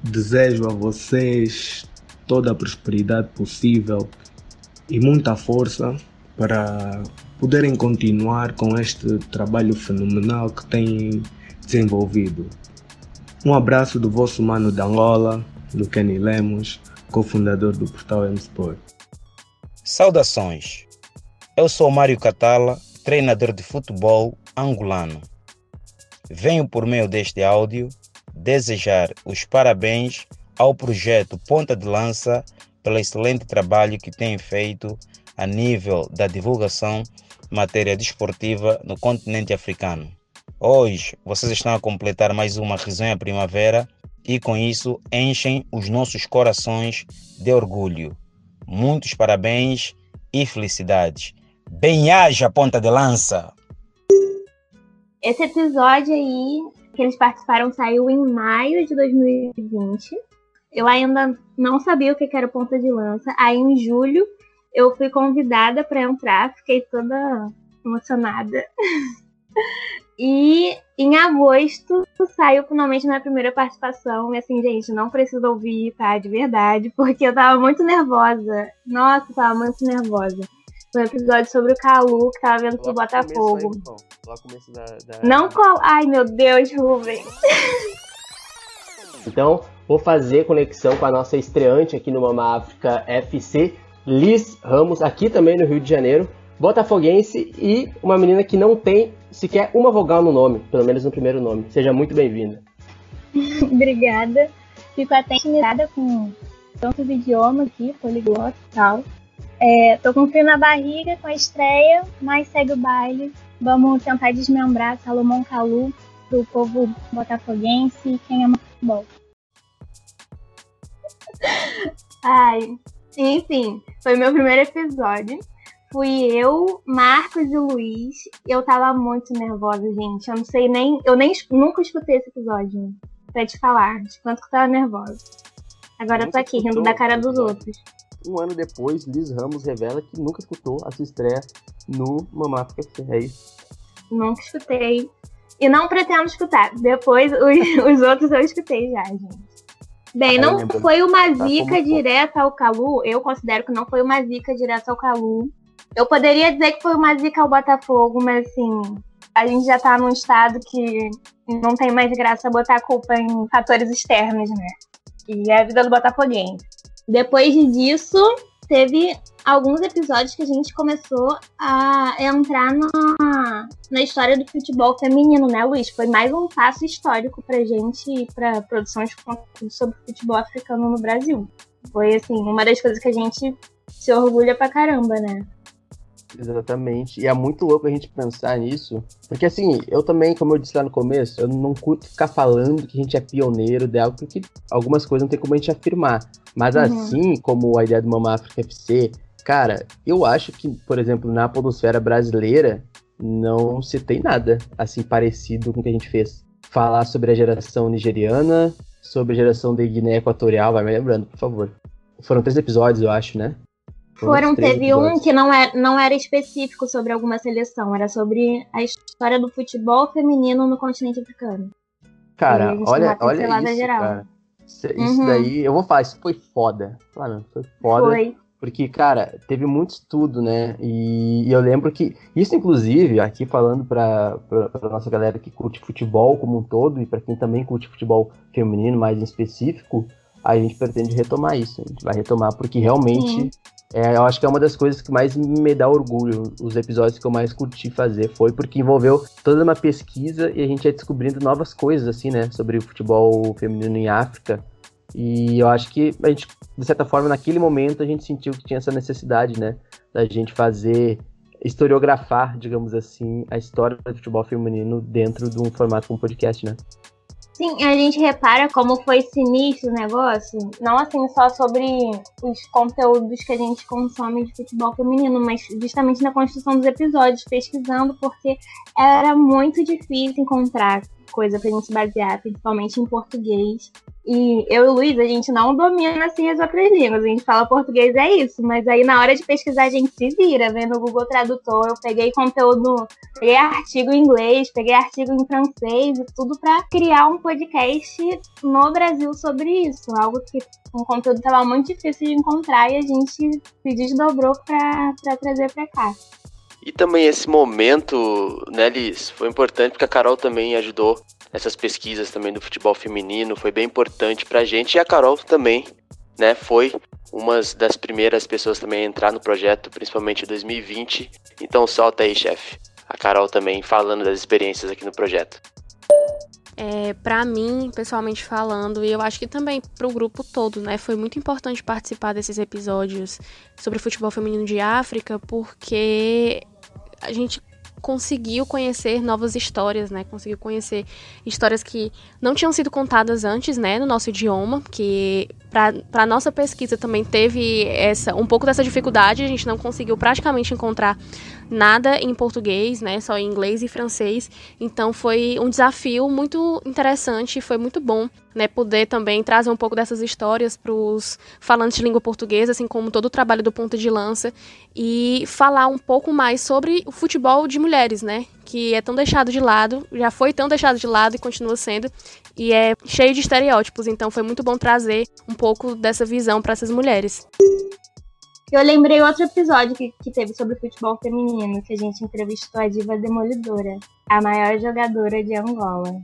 desejo a vocês toda a prosperidade possível e muita força para poderem continuar com este trabalho fenomenal que têm desenvolvido. Um abraço do vosso mano da Angola, do Kenny Lemos, cofundador do portal M-Sport. Saudações! Eu sou Mário Catala, treinador de futebol angolano. Venho por meio deste áudio desejar os parabéns ao projeto Ponta de Lança pelo excelente trabalho que tem feito a nível da divulgação matéria desportiva no continente africano. Hoje vocês estão a completar mais uma risonha primavera e com isso enchem os nossos corações de orgulho. Muitos parabéns e felicidades. Bem-haja ponta de lança! Esse episódio aí que eles participaram saiu em maio de 2020. Eu ainda não sabia o que era ponta de lança. Aí em julho eu fui convidada para entrar, fiquei toda emocionada. E em agosto saiu finalmente minha primeira participação. E assim, gente, não precisa ouvir, tá? De verdade, porque eu tava muito nervosa. Nossa, eu tava muito nervosa. Foi um episódio sobre o Calu, que tava vendo pro Botafogo. Aí, da, da... Não col... Ai, meu Deus, Rubens. Então, vou fazer conexão com a nossa estreante aqui no Mama África FC, Liz Ramos, aqui também no Rio de Janeiro, botafoguense e uma menina que não tem sequer uma vogal no nome, pelo menos no primeiro nome. Seja muito bem-vinda. Obrigada. Fico até intimidada com tantos idiomas aqui, poliglota e tal. É, tô com frio na barriga com a estreia, mas segue o baile. Vamos tentar desmembrar Salomão Calu pro povo botafoguense e quem ama futebol. Ai, enfim, foi meu primeiro episódio. Fui eu, Marcos e Luiz. Eu tava muito nervosa, gente. Eu não sei nem. Eu nem nunca escutei esse episódio. Pra te falar, de quanto que eu tava nervosa. Agora eu tô aqui, rindo da cara dos outros. Um ano depois, Liz Ramos revela que nunca escutou a sua estreia no Mamáfica FC. É isso? Nunca escutei. E não pretendo escutar. Depois, os, os outros eu escutei já, gente. Bem, não foi uma tá zica direta ao Calu. Eu considero que não foi uma zica direta ao Calu. Eu poderia dizer que foi uma zica ao Botafogo, mas assim, a gente já tá num estado que não tem mais graça botar a culpa em fatores externos, né? E é a vida do Botafoguense. Depois disso, teve alguns episódios que a gente começou a entrar na, na história do futebol feminino, né, Luiz? Foi mais um passo histórico pra gente e pra produção de conteúdo sobre futebol africano no Brasil. Foi, assim, uma das coisas que a gente se orgulha pra caramba, né? Exatamente. E é muito louco a gente pensar nisso. Porque assim, eu também, como eu disse lá no começo, eu não curto ficar falando que a gente é pioneiro de algo, porque algumas coisas não tem como a gente afirmar. Mas uhum. assim como a ideia do Mama África FC, cara, eu acho que, por exemplo, na podosfera brasileira, não se tem nada assim parecido com o que a gente fez. Falar sobre a geração nigeriana, sobre a geração de Guiné Equatorial, vai me lembrando, por favor. Foram três episódios, eu acho, né? Foram, teve um que não era, é, não era específico sobre alguma seleção, era sobre a história do futebol feminino no continente africano. Cara, olha, olha isso, geral. cara. Isso, uhum. daí, eu vou falar, isso foi foda. Claro, foi foda. Foi. Porque, cara, teve muito estudo, né? E, e eu lembro que, isso inclusive, aqui falando pra, pra, pra, nossa galera que curte futebol como um todo, e para quem também curte futebol feminino mais em específico, a gente pretende retomar isso. A gente vai retomar porque realmente é, eu acho que é uma das coisas que mais me dá orgulho. Os episódios que eu mais curti fazer foi porque envolveu toda uma pesquisa e a gente ia descobrindo novas coisas, assim, né? Sobre o futebol feminino em África. E eu acho que a gente, de certa forma, naquele momento a gente sentiu que tinha essa necessidade, né? Da gente fazer, historiografar, digamos assim, a história do futebol feminino dentro de um formato como podcast, né? Sim, a gente repara como foi sinistro o negócio, não assim só sobre os conteúdos que a gente consome de futebol feminino, mas justamente na construção dos episódios, pesquisando, porque era muito difícil encontrar coisa pra gente basear, principalmente em português. E eu e o Luiz, a gente não domina assim as outras línguas. A gente fala português, é isso. Mas aí na hora de pesquisar a gente se vira, vendo o Google Tradutor. Eu peguei conteúdo, peguei artigo em inglês, peguei artigo em francês e tudo para criar um podcast no Brasil sobre isso. Algo que um conteúdo estava muito difícil de encontrar e a gente se desdobrou para trazer para cá. E também esse momento, né, Liz, foi importante porque a Carol também ajudou nessas pesquisas também do futebol feminino, foi bem importante pra gente. E a Carol também, né, foi uma das primeiras pessoas também a entrar no projeto, principalmente em 2020. Então solta aí, chefe. A Carol também falando das experiências aqui no projeto. É, para mim, pessoalmente falando, e eu acho que também para o grupo todo, né, foi muito importante participar desses episódios sobre futebol feminino de África, porque a gente conseguiu conhecer novas histórias, né? Conseguiu conhecer histórias que não tinham sido contadas antes, né, no nosso idioma, que para nossa pesquisa também teve essa um pouco dessa dificuldade, a gente não conseguiu praticamente encontrar nada em português, né, só em inglês e francês. Então foi um desafio muito interessante, foi muito bom, né, poder também trazer um pouco dessas histórias para os falantes de língua portuguesa, assim como todo o trabalho do Ponta de Lança e falar um pouco mais sobre o futebol de mulheres, né, que é tão deixado de lado, já foi tão deixado de lado e continua sendo, e é cheio de estereótipos, então foi muito bom trazer um pouco dessa visão para essas mulheres. Eu lembrei outro episódio que, que teve sobre futebol feminino, que a gente entrevistou a diva demolidora, a maior jogadora de Angola.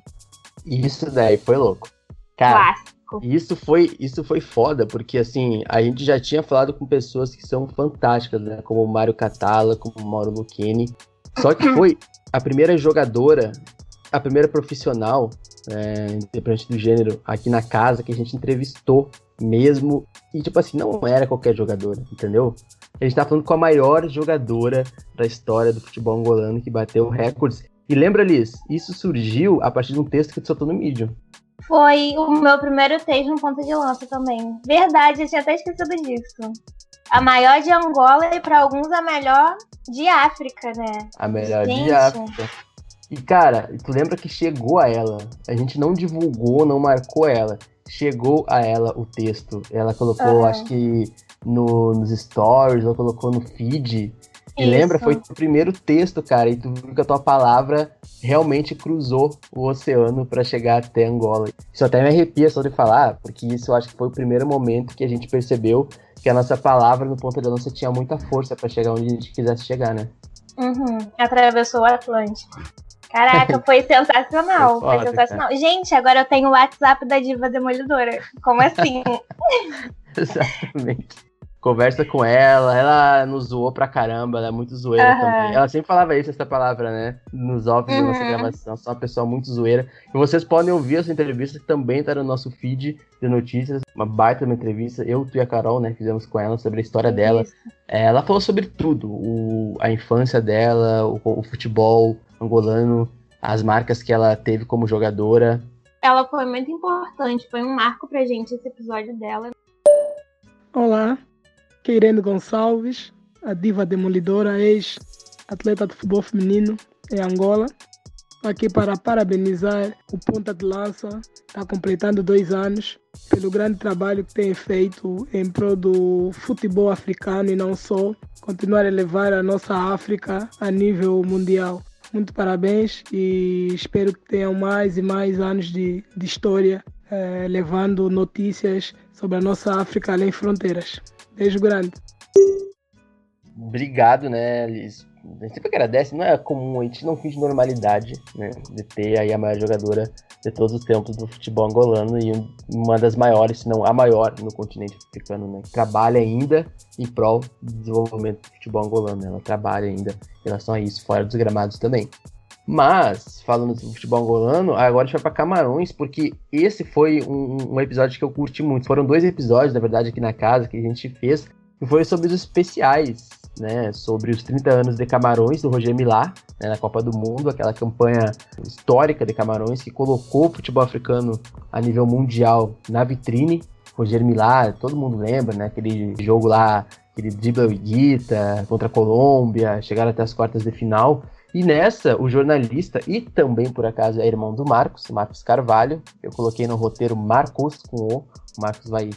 Isso daí foi louco. Cara, Clássico. Isso foi, isso foi foda, porque assim, a gente já tinha falado com pessoas que são fantásticas, né? Como o Mário Catala, como o Mauro Lucchini. Só que foi a primeira jogadora, a primeira profissional, é, independente do gênero, aqui na casa que a gente entrevistou mesmo. E, tipo assim, não era qualquer jogadora, entendeu? A gente tá falando com a maior jogadora da história do futebol angolano que bateu recordes. E lembra, Liz, isso surgiu a partir de um texto que tu soltou no Medium. Foi o meu primeiro texto no ponta de lança também. Verdade, eu tinha até esquecido disso. A maior de Angola e para alguns a melhor de África, né? A melhor Gente. de África. E cara, tu lembra que chegou a ela? A gente não divulgou, não marcou ela. Chegou a ela o texto. Ela colocou, Aham. acho que no, nos stories, ela colocou no feed. E Isso. lembra? Foi o primeiro texto, cara. E tu viu que a tua palavra realmente cruzou o oceano pra chegar até Angola. Isso até me arrepia só de falar, porque isso eu acho que foi o primeiro momento que a gente percebeu que a nossa palavra no ponta de lança tinha muita força pra chegar onde a gente quisesse chegar, né? Uhum. Atravessou o Atlântico. Caraca, foi sensacional. Foi Foi, foda, sensacional. Gente, agora eu tenho o WhatsApp da Diva Demolidora. Como assim? Exatamente. Conversa com ela, ela nos zoou pra caramba, ela é muito zoeira Aham. também. Ela sempre falava isso, essa palavra, né? Nos offs da nossa Uhum. gravação, sou uma pessoa muito zoeira. E vocês podem ouvir essa entrevista que também tá no nosso feed de notícias, uma baita uma entrevista. Eu, tu e a Carol, né, fizemos com ela sobre a história dela. É, ela falou sobre tudo, o- a infância dela, o, o futebol angolano, as marcas que ela teve como jogadora. Ela foi muito importante, foi um marco pra gente esse episódio dela. Olá, aqui é Irene Gonçalves, a diva demolidora, ex-atleta de futebol feminino em Angola. Estou aqui para parabenizar o Ponta de Lança, está completando dois anos, pelo grande trabalho que tem feito em prol do futebol africano e não só, continuar a levar a nossa África a nível mundial. Muito parabéns e espero que tenham mais e mais anos de, de história, eh, levando notícias sobre a nossa África além fronteiras. Beijo grande. Obrigado, né, Liz? A gente sempre agradece, não é comum, a gente não finge normalidade, né, de ter aí a maior jogadora de todos os tempos do futebol angolano e um- uma das maiores, se não a maior no continente africano, né, trabalha ainda em prol do desenvolvimento do futebol angolano, né, ela trabalha ainda em relação a isso, fora dos gramados também. Mas, falando do futebol angolano, agora a gente vai pra Camarões, porque esse foi um, um episódio que eu curti muito. Foram dois episódios, na verdade, aqui na casa que a gente fez, que foi sobre os especiais, né? Sobre os 30 anos de Camarões, do Roger Milá, né, na Copa do Mundo, aquela campanha histórica de Camarões que colocou o futebol africano a nível mundial na vitrine. Roger Milá, todo mundo lembra, né? Aquele jogo lá, aquele dribla Guita contra a Colômbia, chegaram até as quartas de final. E nessa, o jornalista, e também por acaso é irmão do Marcos, Marcos Carvalho, eu coloquei no roteiro Marcos com O, o Marcos vai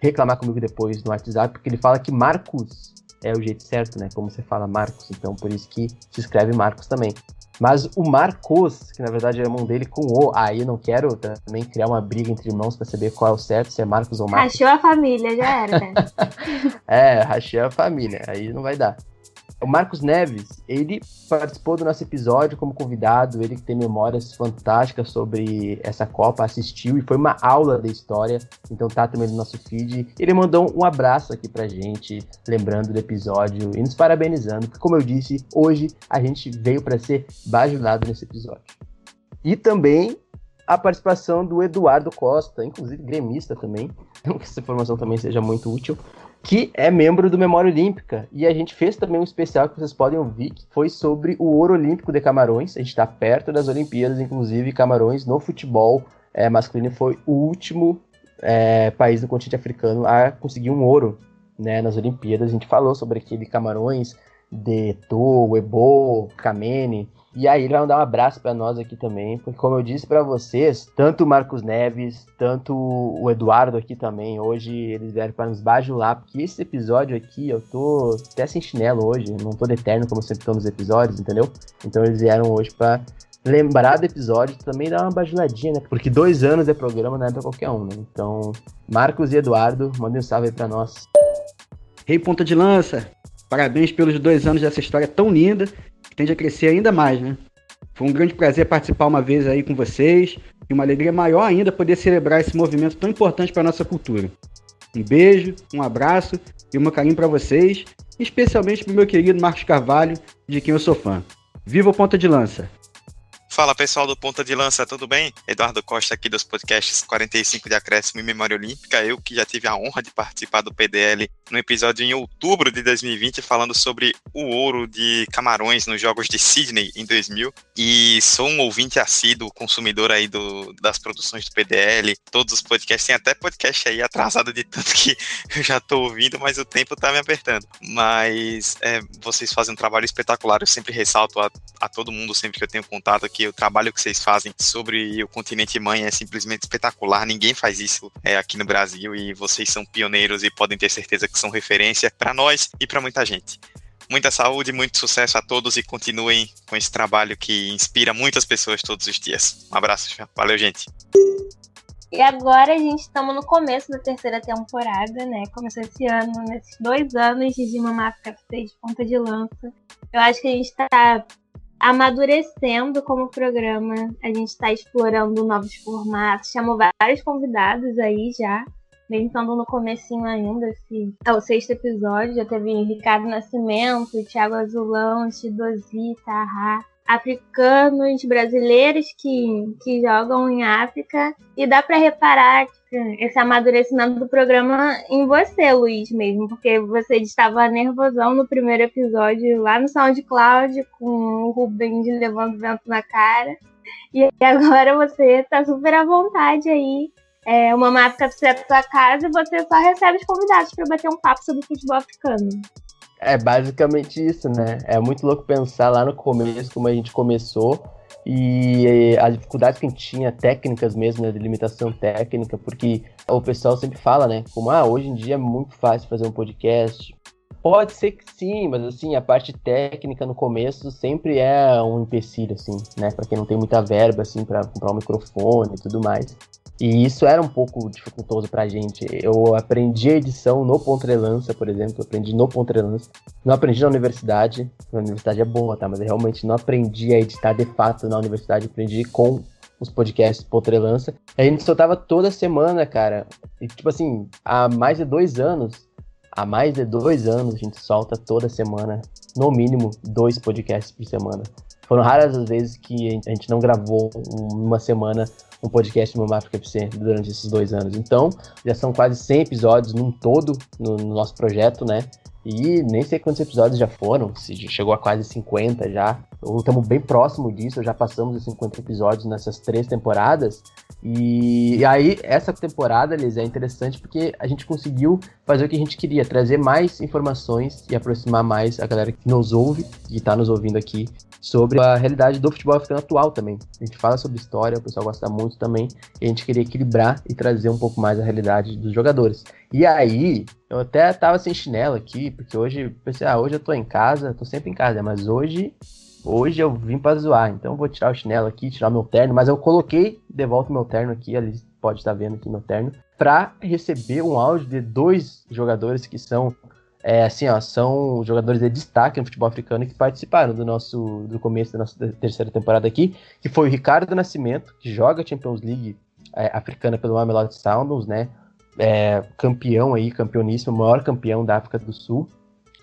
reclamar comigo depois no WhatsApp, porque ele fala que Marcos é o jeito certo, né? Como você fala Marcos, então por isso que se escreve Marcos também. Mas o Marcos, que na verdade é irmão dele com O, aí eu não quero também criar uma briga entre irmãos pra saber qual é o certo, se é Marcos ou Marcos. Achou a família, já era. né? É, rachei a família, aí não vai dar. O Marcos Neves, ele participou do nosso episódio como convidado, ele que tem memórias fantásticas sobre essa Copa, assistiu e foi uma aula de história, então tá também no nosso feed. Ele mandou um abraço aqui pra gente, lembrando do episódio e nos parabenizando, porque como eu disse, hoje a gente veio para ser bajulado nesse episódio. E também a participação do Eduardo Costa, inclusive gremista também, que essa informação também seja muito útil que é membro do Memória Olímpica. E a gente fez também um especial que vocês podem ouvir, que foi sobre o ouro olímpico de Camarões. A gente está perto das Olimpíadas, inclusive Camarões no futebol é, masculino foi o último é, país do continente africano a conseguir um ouro né, nas Olimpíadas. A gente falou sobre aquele Camarões de Eto'o, Ebo, Kamene. E aí ele vai mandar um abraço para nós aqui também, porque como eu disse para vocês, tanto o Marcos Neves, tanto o Eduardo aqui também, hoje eles vieram para nos bajular, porque esse episódio aqui eu tô até sem chinelo hoje, não tô de eterno como sempre tô nos episódios, entendeu? Então eles vieram hoje para lembrar do episódio também dar uma bajuladinha, né? Porque dois anos de programa não é pra qualquer um, né? Então, Marcos e Eduardo, mandem um salve aí pra nós. Rei Ponta de Lança, parabéns pelos dois anos dessa história tão linda, tende a crescer ainda mais, né? Foi um grande prazer participar uma vez aí com vocês e uma alegria maior ainda poder celebrar esse movimento tão importante para nossa cultura. Um beijo, um abraço e um carinho para vocês, especialmente para o meu querido Marcos Carvalho, de quem eu sou fã. Viva o Ponta de Lança! Fala pessoal do Ponta de Lança, tudo bem? Eduardo Costa aqui dos podcasts 45 de Acréscimo e Memória Olímpica. Eu que já tive a honra de participar do PDL no episódio em outubro de 2020, falando sobre o ouro de Camarões nos Jogos de Sydney em 2000. E sou um ouvinte assíduo, consumidor aí do, das produções do PDL, todos os podcasts. Tem até podcast aí atrasado de tanto que eu já tô ouvindo, mas o tempo tá me apertando. Mas é, vocês fazem um trabalho espetacular, eu sempre ressalto a, a todo mundo, sempre que eu tenho contato aqui, o trabalho que vocês fazem sobre o continente mãe é simplesmente espetacular. Ninguém faz isso é, aqui no Brasil e vocês são pioneiros e podem ter certeza que são referência para nós e para muita gente. Muita saúde, muito sucesso a todos e continuem com esse trabalho que inspira muitas pessoas todos os dias. Um abraço, valeu, gente. E agora a gente estamos no começo da terceira temporada, né? Começou esse ano, nesses dois anos de Gima Máfica FC de ponta de lança. Eu acho que a gente está amadurecendo como programa, a gente está explorando novos formatos, chamou vários convidados aí já bem estando no comecinho ainda, esse é o sexto episódio, já teve Ricardo Nascimento, Thiago Azulão, Chidozi, Tahá, africanos, brasileiros que, que jogam em África, e dá para reparar esse amadurecimento do programa em você, Luiz, mesmo, porque você estava nervosão no primeiro episódio lá no SoundCloud, com o Rubens levando vento na cara, e agora você tá super à vontade aí. É, uma máfica para sua casa e você só recebe os convidados para bater um papo sobre futebol africano. É basicamente isso, né? É muito louco pensar lá no começo como a gente começou e as dificuldades que a gente tinha, técnicas mesmo, né, de limitação técnica, porque o pessoal sempre fala, né, como, ah, hoje em dia é muito fácil fazer um podcast. Pode ser que sim, mas assim, a parte técnica no começo sempre é um empecilho, assim, né, para quem não tem muita verba, assim, para comprar um microfone e tudo mais. E isso era um pouco dificultoso pra gente. Eu aprendi a edição no Pontrelança, por exemplo, aprendi no Pontrelança. Não aprendi na universidade, na universidade é boa, tá? Mas eu realmente não aprendi a editar de fato na universidade, aprendi com os podcasts Pontrelança. A gente soltava toda semana, cara. E tipo assim, há mais de dois anos, há mais de dois anos a gente solta toda semana, no mínimo, dois podcasts por semana. Foram raras as vezes que a gente não gravou uma semana um podcast no África FC durante esses dois anos. Então, já são quase 100 episódios num todo no nosso projeto, né? E nem sei quantos episódios já foram, se chegou a quase 50 já. Estamos bem próximo disso, já passamos os 50 episódios nessas três temporadas. E, e aí, essa temporada, Liz, é interessante porque a gente conseguiu fazer o que a gente queria, trazer mais informações e aproximar mais a galera que nos ouve, que está nos ouvindo aqui, sobre a realidade do futebol africano atual também. A gente fala sobre história, o pessoal gosta muito também, e a gente queria equilibrar e trazer um pouco mais a realidade dos jogadores. E aí, eu até tava sem chinelo aqui, porque hoje, pensei, ah, hoje eu tô em casa, tô sempre em casa, mas hoje, hoje eu vim para zoar, então eu vou tirar o chinelo aqui, tirar o meu terno, mas eu coloquei de volta o meu terno aqui, ali pode estar vendo aqui meu terno, para receber um áudio de dois jogadores que são é, assim, ó, são jogadores de destaque no futebol africano que participaram do nosso do começo da nossa terceira temporada aqui, que foi o Ricardo Nascimento, que joga a Champions League é, africana pelo Mamelodi Sundowns, né? É, campeão aí, campeoníssimo, maior campeão da África do Sul.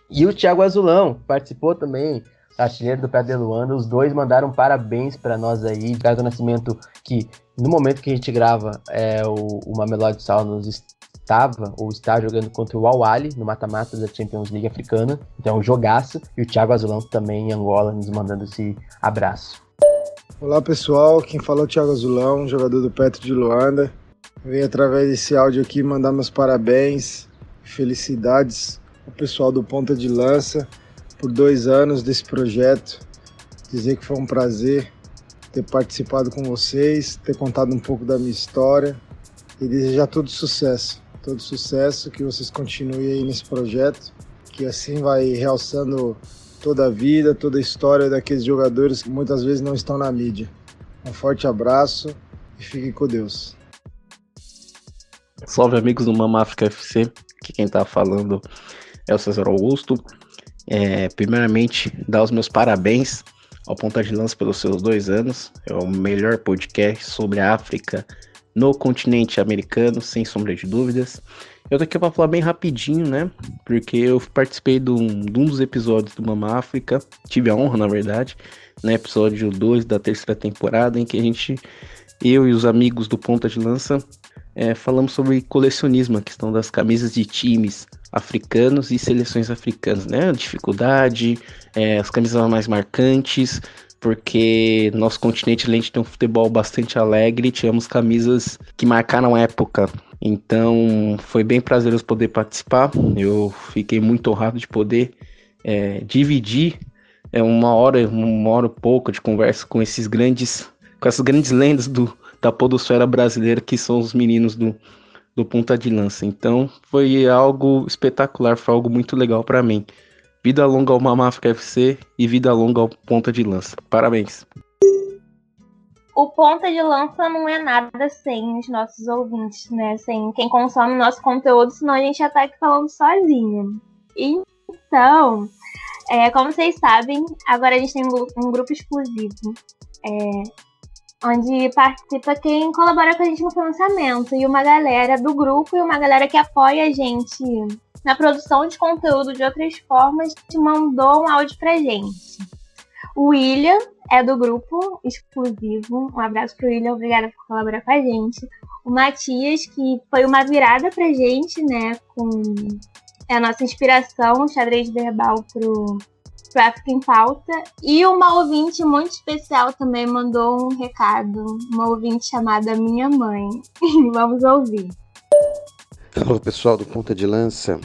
E o Thiago Azulão, participou também, artilheiro do Pé de Luanda. Os dois mandaram parabéns para nós aí. Ricardo Nascimento, que no momento que a gente grava, é, o, o Mamelodi Sundowns estava ou está jogando contra o Al no mata-mata da Champions League africana. Então, é jogaço. E o Thiago Azulão também em Angola, nos mandando esse abraço. Olá pessoal, quem fala é o Thiago Azulão, jogador do Petro de Luanda. Venho através desse áudio aqui mandar meus parabéns, felicidades ao pessoal do Ponta de Lança por dois anos desse projeto. Dizer que foi um prazer ter participado com vocês, ter contado um pouco da minha história e desejar todo sucesso todo sucesso, que vocês continuem aí nesse projeto, que assim vai realçando toda a vida, toda a história daqueles jogadores que muitas vezes não estão na mídia. Um forte abraço e fiquem com Deus. Salve amigos do Mama África FC, aqui quem tá falando é o César Augusto. É, primeiramente, dar os meus parabéns ao Ponta de Lança pelos seus dois anos. É o melhor podcast sobre a África no continente americano, sem sombra de dúvidas. Eu tô aqui para falar bem rapidinho, né? Porque eu participei de um, de um dos episódios do Mama África, tive a honra, na verdade, no né? episódio 2 da terceira temporada, em que a gente, eu e os amigos do Ponta de Lança, é, falamos sobre colecionismo, a questão das camisas de times africanos e seleções africanas, né? A dificuldade, é, as camisas mais marcantes, porque nosso continente, de ter um futebol bastante alegre, tivemos camisas que marcaram a época. Então foi bem prazeroso poder participar. Eu fiquei muito honrado de poder é, dividir é, uma hora, uma hora e pouco de conversa com esses grandes, com essas grandes lendas do, da podosfera brasileira que são os meninos do, do ponta de lança. Então foi algo espetacular, foi algo muito legal para mim. Vida longa ao Mamafca FC e vida longa ao ponta de lança. Parabéns. O ponta de lança não é nada sem os nossos ouvintes, né? Sem quem consome nosso conteúdo, senão a gente já tá aqui falando sozinho. Então, é, como vocês sabem, agora a gente tem um, um grupo exclusivo. É, onde participa quem colabora com a gente no financiamento. E uma galera do grupo e uma galera que apoia a gente na produção de conteúdo de outras formas te mandou um áudio pra gente. O William é do grupo exclusivo. Um abraço pro William, obrigada por colaborar com a gente. O Matias, que foi uma virada pra gente, né? Com é a nossa inspiração, o xadrez verbal pro África em Pauta. E uma ouvinte muito especial também mandou um recado. Uma ouvinte chamada Minha Mãe. Vamos ouvir. Alô, pessoal do Ponta de Lança.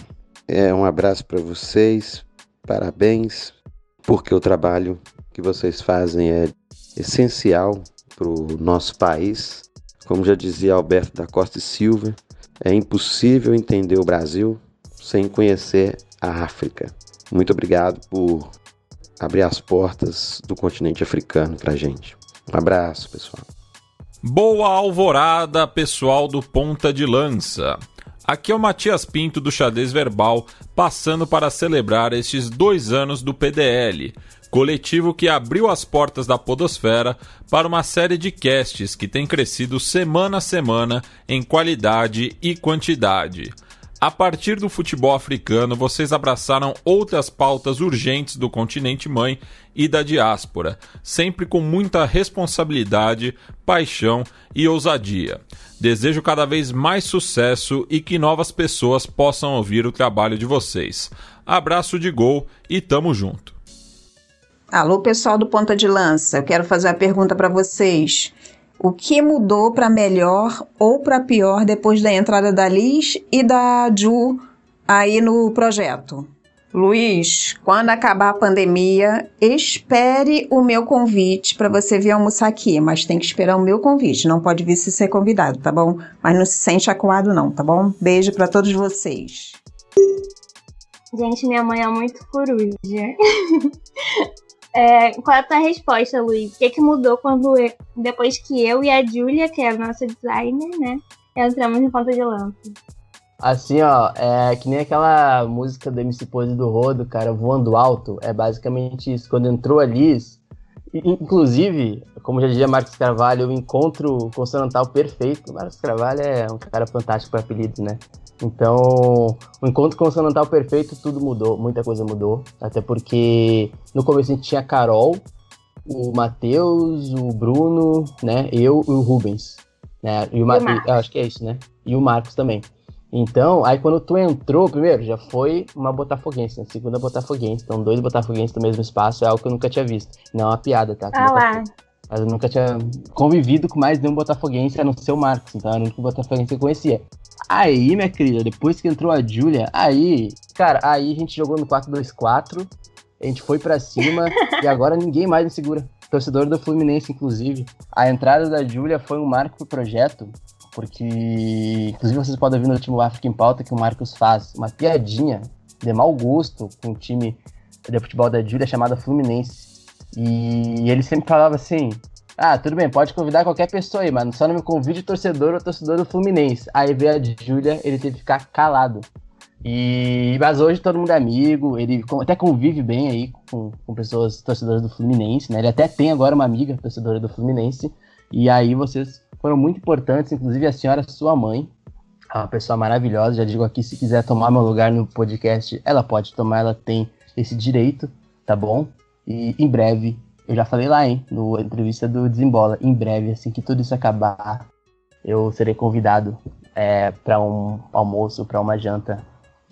É, um abraço para vocês. Parabéns, porque o trabalho que vocês fazem é essencial para o nosso país. Como já dizia Alberto da Costa e Silva, é impossível entender o Brasil sem conhecer a África. Muito obrigado por abrir as portas do continente africano para gente. Um abraço, pessoal. Boa alvorada, pessoal do Ponta de Lança. Aqui é o Matias Pinto do Xadrez Verbal, passando para celebrar estes dois anos do PDL, coletivo que abriu as portas da Podosfera para uma série de casts que tem crescido semana a semana em qualidade e quantidade. A partir do futebol africano, vocês abraçaram outras pautas urgentes do continente mãe e da diáspora, sempre com muita responsabilidade, paixão e ousadia. Desejo cada vez mais sucesso e que novas pessoas possam ouvir o trabalho de vocês. Abraço de gol e tamo junto. Alô, pessoal do Ponta de Lança, eu quero fazer uma pergunta para vocês. O que mudou para melhor ou para pior depois da entrada da Liz e da Ju aí no projeto? Luiz, quando acabar a pandemia, espere o meu convite para você vir almoçar aqui, mas tem que esperar o meu convite, não pode vir se ser convidado, tá bom? Mas não se sente acuado não, tá bom? Beijo para todos vocês. Gente, minha mãe é muito coruja. É, qual é a tua resposta, Luiz? O que, que mudou quando depois que eu e a Julia, que é a nossa designer, né, entramos no ponta de lança? Assim, ó, é que nem aquela música do MC Pose do Rodo, cara, voando alto. É basicamente isso. Quando entrou a Liz, inclusive, como já dizia Marcos Carvalho, o encontro consonantal perfeito. Marcos Carvalho é um cara fantástico para apelidos, né? Então, o encontro consonantal perfeito, tudo mudou, muita coisa mudou. Até porque no começo a gente tinha a Carol, o Matheus, o Bruno, né? Eu e o Rubens. Né? E o, Ma e acho que é isso, né? E o Marcos também. Então, aí quando tu entrou, primeiro, já foi uma botafoguense, né? Segunda botafoguense. Então, dois botafoguenses no mesmo espaço é algo que eu nunca tinha visto. Não é uma piada, tá? Ah lá. Mas eu nunca tinha convivido com mais nenhum botafoguense, a não ser o Marcos. Então, era o único botafoguense que eu conhecia. Aí, minha querida, depois que entrou a Julia, aí, cara, aí a gente jogou no 4-2-4, a gente foi para cima e agora ninguém mais me segura. Torcedor do Fluminense, inclusive. A entrada da Julia foi um marco pro projeto, porque, inclusive, vocês podem ver no último África em Pauta que o Marcos faz uma piadinha de mau gosto com o time de futebol da Julia chamada Fluminense. E ele sempre falava assim: ah, tudo bem, pode convidar qualquer pessoa aí, mas só não me convide torcedor ou torcedor do Fluminense. Aí veio a Júlia, ele teve que ficar calado. E mas hoje todo mundo é amigo, ele até convive bem aí com, com pessoas torcedoras do Fluminense, né? Ele até tem agora uma amiga torcedora do Fluminense. E aí vocês foram muito importantes, inclusive a senhora, sua mãe, é uma pessoa maravilhosa. Já digo aqui, se quiser tomar meu lugar no podcast, ela pode tomar, ela tem esse direito, tá bom? E em breve, eu já falei lá, hein, no entrevista do Desembola, em breve, assim que tudo isso acabar, eu serei convidado é, para um almoço, para uma janta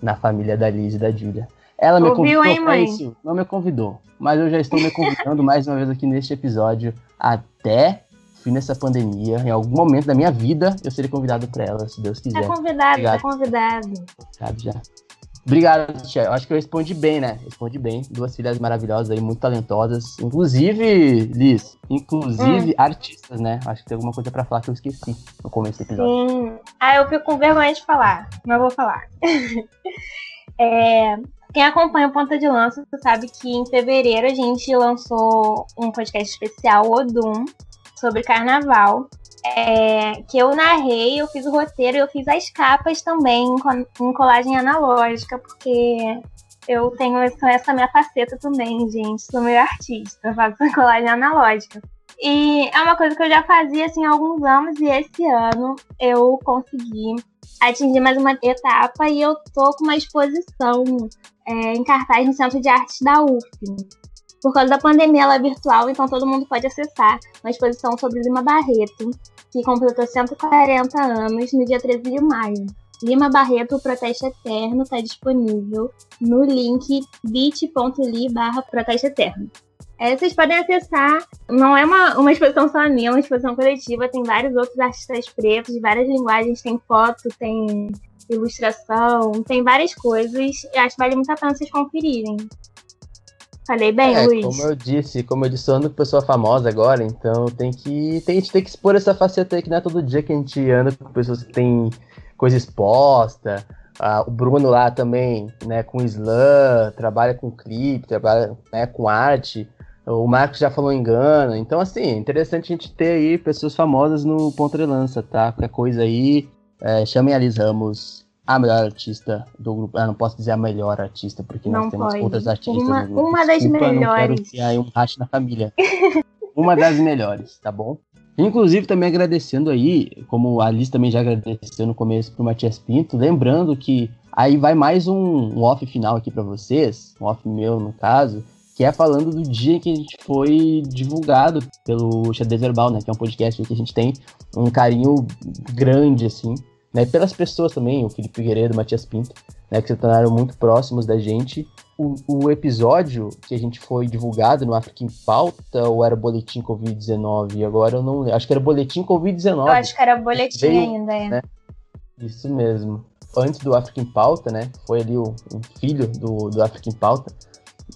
na família da Liz e da Júlia. Ela me Ouviu, convidou hein, mãe? isso, não me convidou, mas eu já estou me convidando mais uma vez aqui neste episódio até o fim dessa pandemia. Em algum momento da minha vida, eu serei convidado para ela, se Deus quiser. Tá convidado, tá Obrigado. convidado. Obrigado já. Obrigado, Tia. Eu acho que eu respondi bem, né? Respondi bem. Duas filhas maravilhosas aí, muito talentosas. Inclusive, Liz, inclusive artistas, né? Acho que tem alguma coisa pra falar que eu esqueci no começo do episódio. Sim. Ah, eu fico com vergonha de falar, mas eu vou falar. É, quem acompanha o Ponta de Lança sabe que em fevereiro a gente lançou um podcast especial, Odum, sobre carnaval. É, que eu narrei, eu fiz o roteiro, eu fiz as capas também em co- em colagem analógica, porque eu tenho essa, minha faceta também, gente. Sou meio artista, faço colagem analógica. E é uma coisa que eu já fazia assim há alguns anos, e esse ano eu consegui atingir mais uma etapa e eu tô com uma exposição é, em cartaz no Centro de Artes da UF. Por causa da pandemia, ela é virtual, então todo mundo pode acessar uma exposição sobre Lima Barreto, que completou 140 anos no dia 13 de maio. Lima Barreto, o Protesto Eterno, está disponível no link bit.ly barra Protesto Eterno. É, vocês podem acessar, não é uma, uma exposição só minha, é uma exposição coletiva, tem vários outros artistas pretos, de várias linguagens, tem foto, tem ilustração, tem várias coisas, acho que vale muito a pena vocês conferirem. Falei bem, é, Luiz? como eu disse, como eu disse, sou a única pessoa famosa agora, então tem que. Tem, a gente tem que expor essa faceta aí que não é todo dia que a gente anda com pessoas que têm coisa exposta. Ah, o Bruno lá também, né, com slam, trabalha com clipe, trabalha né, com arte. O Marcos já falou engano. Então, assim, é interessante a gente ter aí pessoas famosas no ponto de lança, tá? Qualquer coisa aí, é, chamem a Liz Ramos, a melhor artista do grupo. Ah, não posso dizer a melhor artista, porque Não nós temos pode. outras artistas Uma- no grupo. uma das Desculpa, Não melhores. quero criar um racha na família. uma das melhores, tá bom? Inclusive, também agradecendo aí, como a Liz também já agradeceu no começo pro Matias Pinto, lembrando que aí vai mais um, um off final aqui pra vocês, um off meu no caso, que é falando do dia que a gente foi divulgado pelo Xadrez Verbal, né? Que é um podcast que a gente tem um carinho grande, assim, né? Pelas pessoas também, o Felipe Figueiredo, o Matias Pinto, né? Que se tornaram muito próximos da gente. O, o episódio que a gente foi divulgado no África em Pauta, ou era Boletim Covid-19? Agora eu não lembro. Acho que era Boletim Covid-19. Eu acho que era boletim Veio, ainda, é. né? Isso mesmo. Antes do África em Pauta, né? Foi ali o, o filho do, do África em Pauta.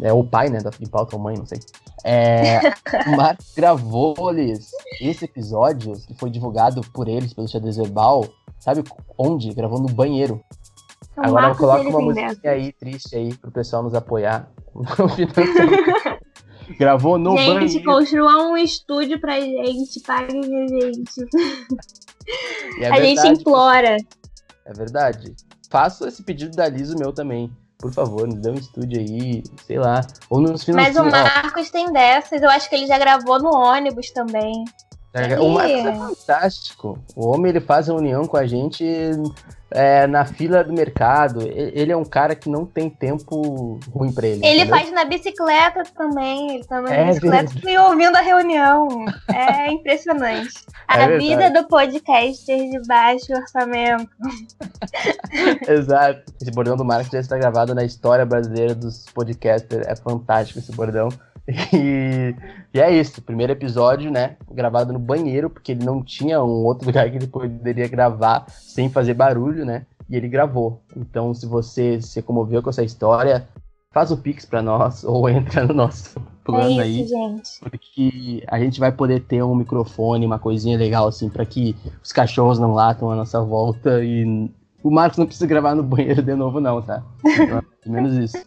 É o pai, né? Do África em Pauta, ou mãe, não sei. É, o Marcos gravou eles, esse episódio, que foi divulgado por eles, pelo Xadrez Verbal. Sabe onde? Gravou no banheiro. O Agora eu coloco uma musiquinha dessas. aí, triste aí, pro pessoal nos apoiar. Gravou no gente, banheiro. construa um estúdio pra gente, paguem a gente. É a gente verdade, implora. É verdade. Faço esse pedido da Liz, o meu também. Por favor, nos dê um estúdio aí, sei lá. Ou nos Mas financia. o Marcos tem dessas, eu acho que ele já gravou no ônibus também. Ó, o Marcos é fantástico. O homem ele faz reunião com a gente é, na fila do mercado. Ele é um cara que não tem tempo ruim pra ele. Ele entendeu? faz na bicicleta também. Ele tá na É bicicleta e ouvindo a reunião. É impressionante. É a verdade. vida do podcaster de baixo orçamento. Exato. Esse bordão do Marcos já está gravado na história brasileira dos podcasters. É fantástico esse bordão. E, e é isso. Primeiro episódio, né? Gravado no banheiro, porque ele não tinha um outro lugar que ele poderia gravar sem fazer barulho, né? E ele gravou. Então, se você se comoveu com essa história, faz o pix pra nós ou entra no nosso plano é isso, aí. gente. Porque a gente vai poder ter um microfone, uma coisinha legal, assim, pra que os cachorros não latam a nossa volta e o Marcos não precisa gravar no banheiro de novo, não, tá? Então, menos isso.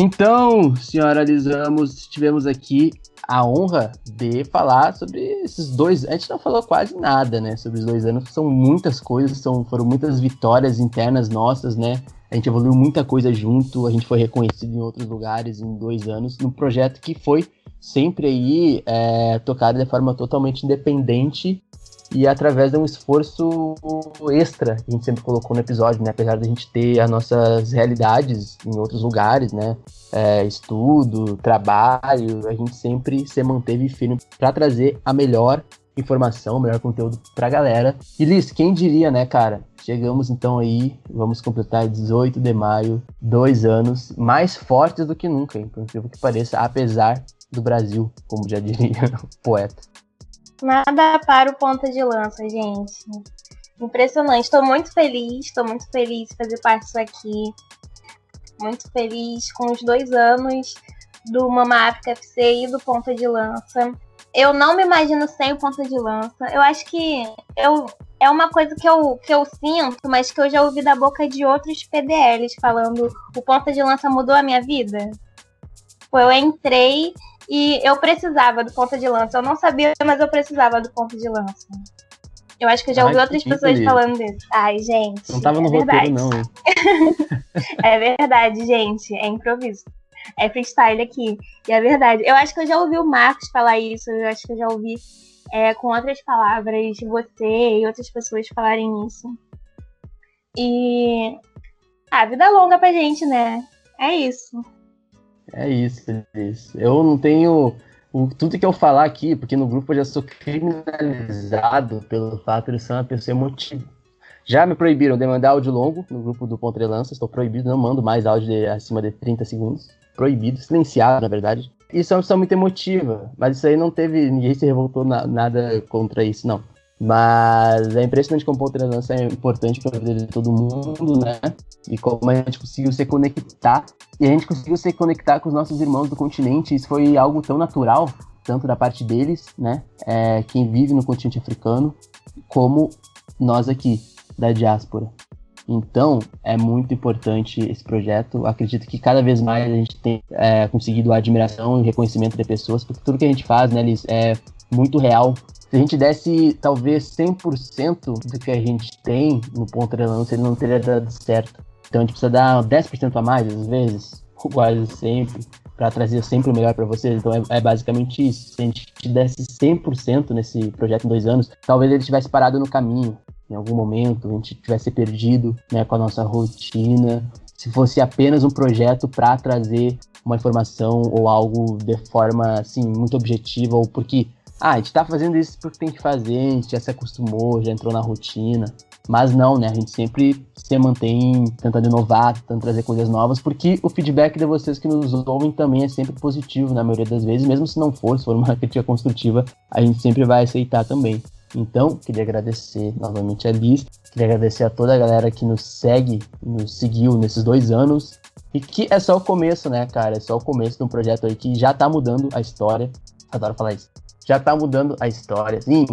Então, senhora Liz Ramos, tivemos aqui a honra de falar sobre esses dois. A gente não falou quase nada, né? Sobre os dois anos, são muitas coisas, são, foram muitas vitórias internas nossas, né? A gente evoluiu muita coisa junto, a gente foi reconhecido em outros lugares em dois anos, num projeto que foi sempre aí é, tocado de forma totalmente independente e através de um esforço extra que a gente sempre colocou no episódio, né? Apesar de a gente ter as nossas realidades em outros lugares, né? É, estudo, trabalho, a gente sempre se manteve firme para trazer a melhor informação, o melhor conteúdo pra galera. E Liz, quem diria, né, cara? Chegamos então aí, vamos completar 18 de maio, dois anos, mais fortes do que nunca, hein? Por incrível que pareça, apesar do Brasil, como já diria o poeta. Nada para o ponta de lança, gente. Impressionante. Estou muito feliz, estou muito feliz de fazer parte disso aqui. Muito feliz com os dois anos do Mama África FC e do Ponta de Lança. Eu não me imagino sem o Ponta de Lança. Eu acho que eu, é uma coisa que eu, que eu sinto, mas que eu já ouvi da boca de outros PDLs falando o Ponta de Lança mudou a minha vida. Eu entrei e eu precisava do ponta de lança. Eu não sabia, mas eu precisava do ponta de lança. Eu acho que eu já ouvi Ai, outras pessoas falando disso. Ai, gente. Não tava no é roteiro, não, é verdade, gente. É improviso. É freestyle aqui. E é verdade. Eu acho que eu já ouvi o Marcos falar isso. Eu acho que eu já ouvi é, com outras palavras você e outras pessoas falarem isso. E. Ah, vida longa pra gente, né? É isso. É isso, é isso. Eu não tenho o, tudo que eu falar aqui, porque no grupo eu já sou criminalizado pelo fato de ser uma pessoa emotiva. Já me proibiram de mandar áudio longo no grupo do Pontre Lança, estou proibido, não mando mais áudio de, acima de 30 segundos. Proibido, silenciado, na verdade. Isso é uma pessoa muito emotiva, mas isso aí não teve, ninguém se revoltou na, nada contra isso, não. Mas é impressionante como o Lança é importante para a vida de todo mundo, né? E como a gente conseguiu se conectar. E a gente conseguiu se conectar com os nossos irmãos do continente. Isso foi algo tão natural, tanto da parte deles, né? É, quem vive no continente africano, como nós aqui, da diáspora. Então, é muito importante esse projeto. Acredito que cada vez mais a gente tem é, conseguido a admiração e reconhecimento de pessoas, porque tudo que a gente faz, né, Liz, é muito real se a gente desse talvez 100% do que a gente tem no ponto de lança, ele não teria dado certo. Então a gente precisa dar 10% a mais, às vezes, quase sempre, para trazer sempre o melhor para vocês. Então é, é, basicamente isso. Se a gente desse 100% nesse projeto em dois anos, talvez ele tivesse parado no caminho. Em algum momento, a gente tivesse perdido né, com a nossa rotina. Se fosse apenas um projeto para trazer uma informação ou algo de forma assim muito objetiva ou porque ah, a gente tá fazendo isso porque tem que fazer, a gente já se acostumou, já entrou na rotina. Mas não, né? A gente sempre se mantém tentando inovar, tentando trazer coisas novas, porque o feedback de vocês que nos ouvem também é sempre positivo, na maioria das vezes, mesmo se não for, se for uma crítica construtiva, a gente sempre vai aceitar também. Então, queria agradecer novamente a Liz, queria agradecer a toda a galera que nos segue, nos seguiu nesses dois anos, e que é só o começo, né, cara? É só o começo de um projeto aí que já tá mudando a história. Adoro falar isso já está mudando a história, sim,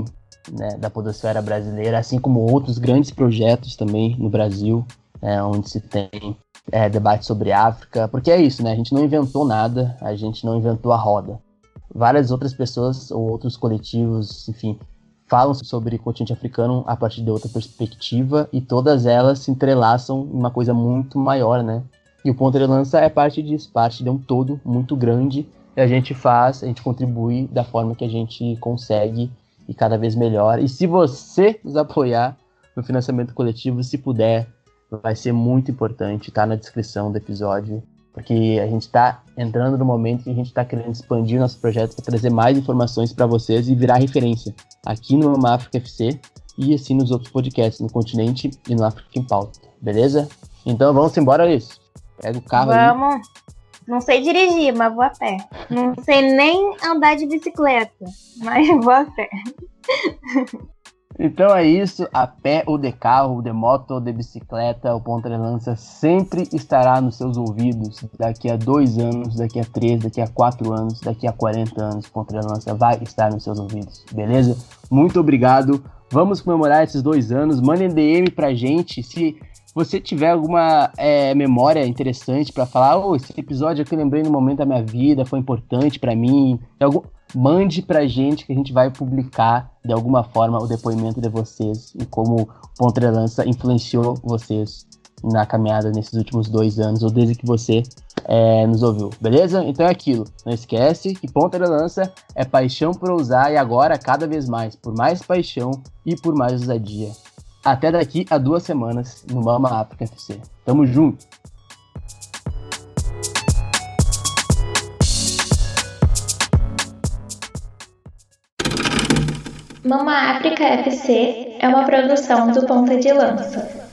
né, da podosfera brasileira, assim como outros grandes projetos também no Brasil, é, onde se tem é, debate sobre África, porque é isso, né? A gente não inventou nada, a gente não inventou a roda. Várias outras pessoas ou outros coletivos, enfim, falam sobre o continente africano a partir de outra perspectiva e todas elas se entrelaçam em uma coisa muito maior, né? E o Ponto de Lança é parte disso, parte de um todo muito grande e a gente faz, a gente contribui da forma que a gente consegue e cada vez melhor. E se você nos apoiar no financiamento coletivo, se puder, vai ser muito importante, tá na descrição do episódio, porque a gente está entrando no momento que a gente está querendo expandir nosso projeto para trazer mais informações para vocês e virar referência aqui no Mama FC e assim nos outros podcasts no continente e no África em Pauta, beleza? Então vamos embora, isso. Pega o carro vamos. aí. Não sei dirigir, mas vou a pé. Não sei nem andar de bicicleta, mas vou a pé. Então é isso, a pé ou de carro, de moto ou de bicicleta, o Ponta de Lança sempre estará nos seus ouvidos daqui a dois anos, daqui a três, daqui a quatro anos, daqui a 40 anos, o Ponta de Lança vai estar nos seus ouvidos, beleza? Muito obrigado, vamos comemorar esses dois anos, mandem DM pra gente se você tiver alguma é, memória interessante para falar, oh, esse episódio aqui eu lembrei no momento da minha vida, foi importante para mim, algum, mande pra gente que a gente vai publicar de alguma forma o depoimento de vocês e como o Lança influenciou vocês na caminhada nesses últimos dois anos, ou desde que você é, nos ouviu, beleza? Então é aquilo. Não esquece que ponta de lança é paixão por usar e agora cada vez mais, por mais paixão e por mais ousadia. Até daqui a duas semanas no Mama África FC. Tamo junto! Mama África FC é uma produção do Ponta de Lança.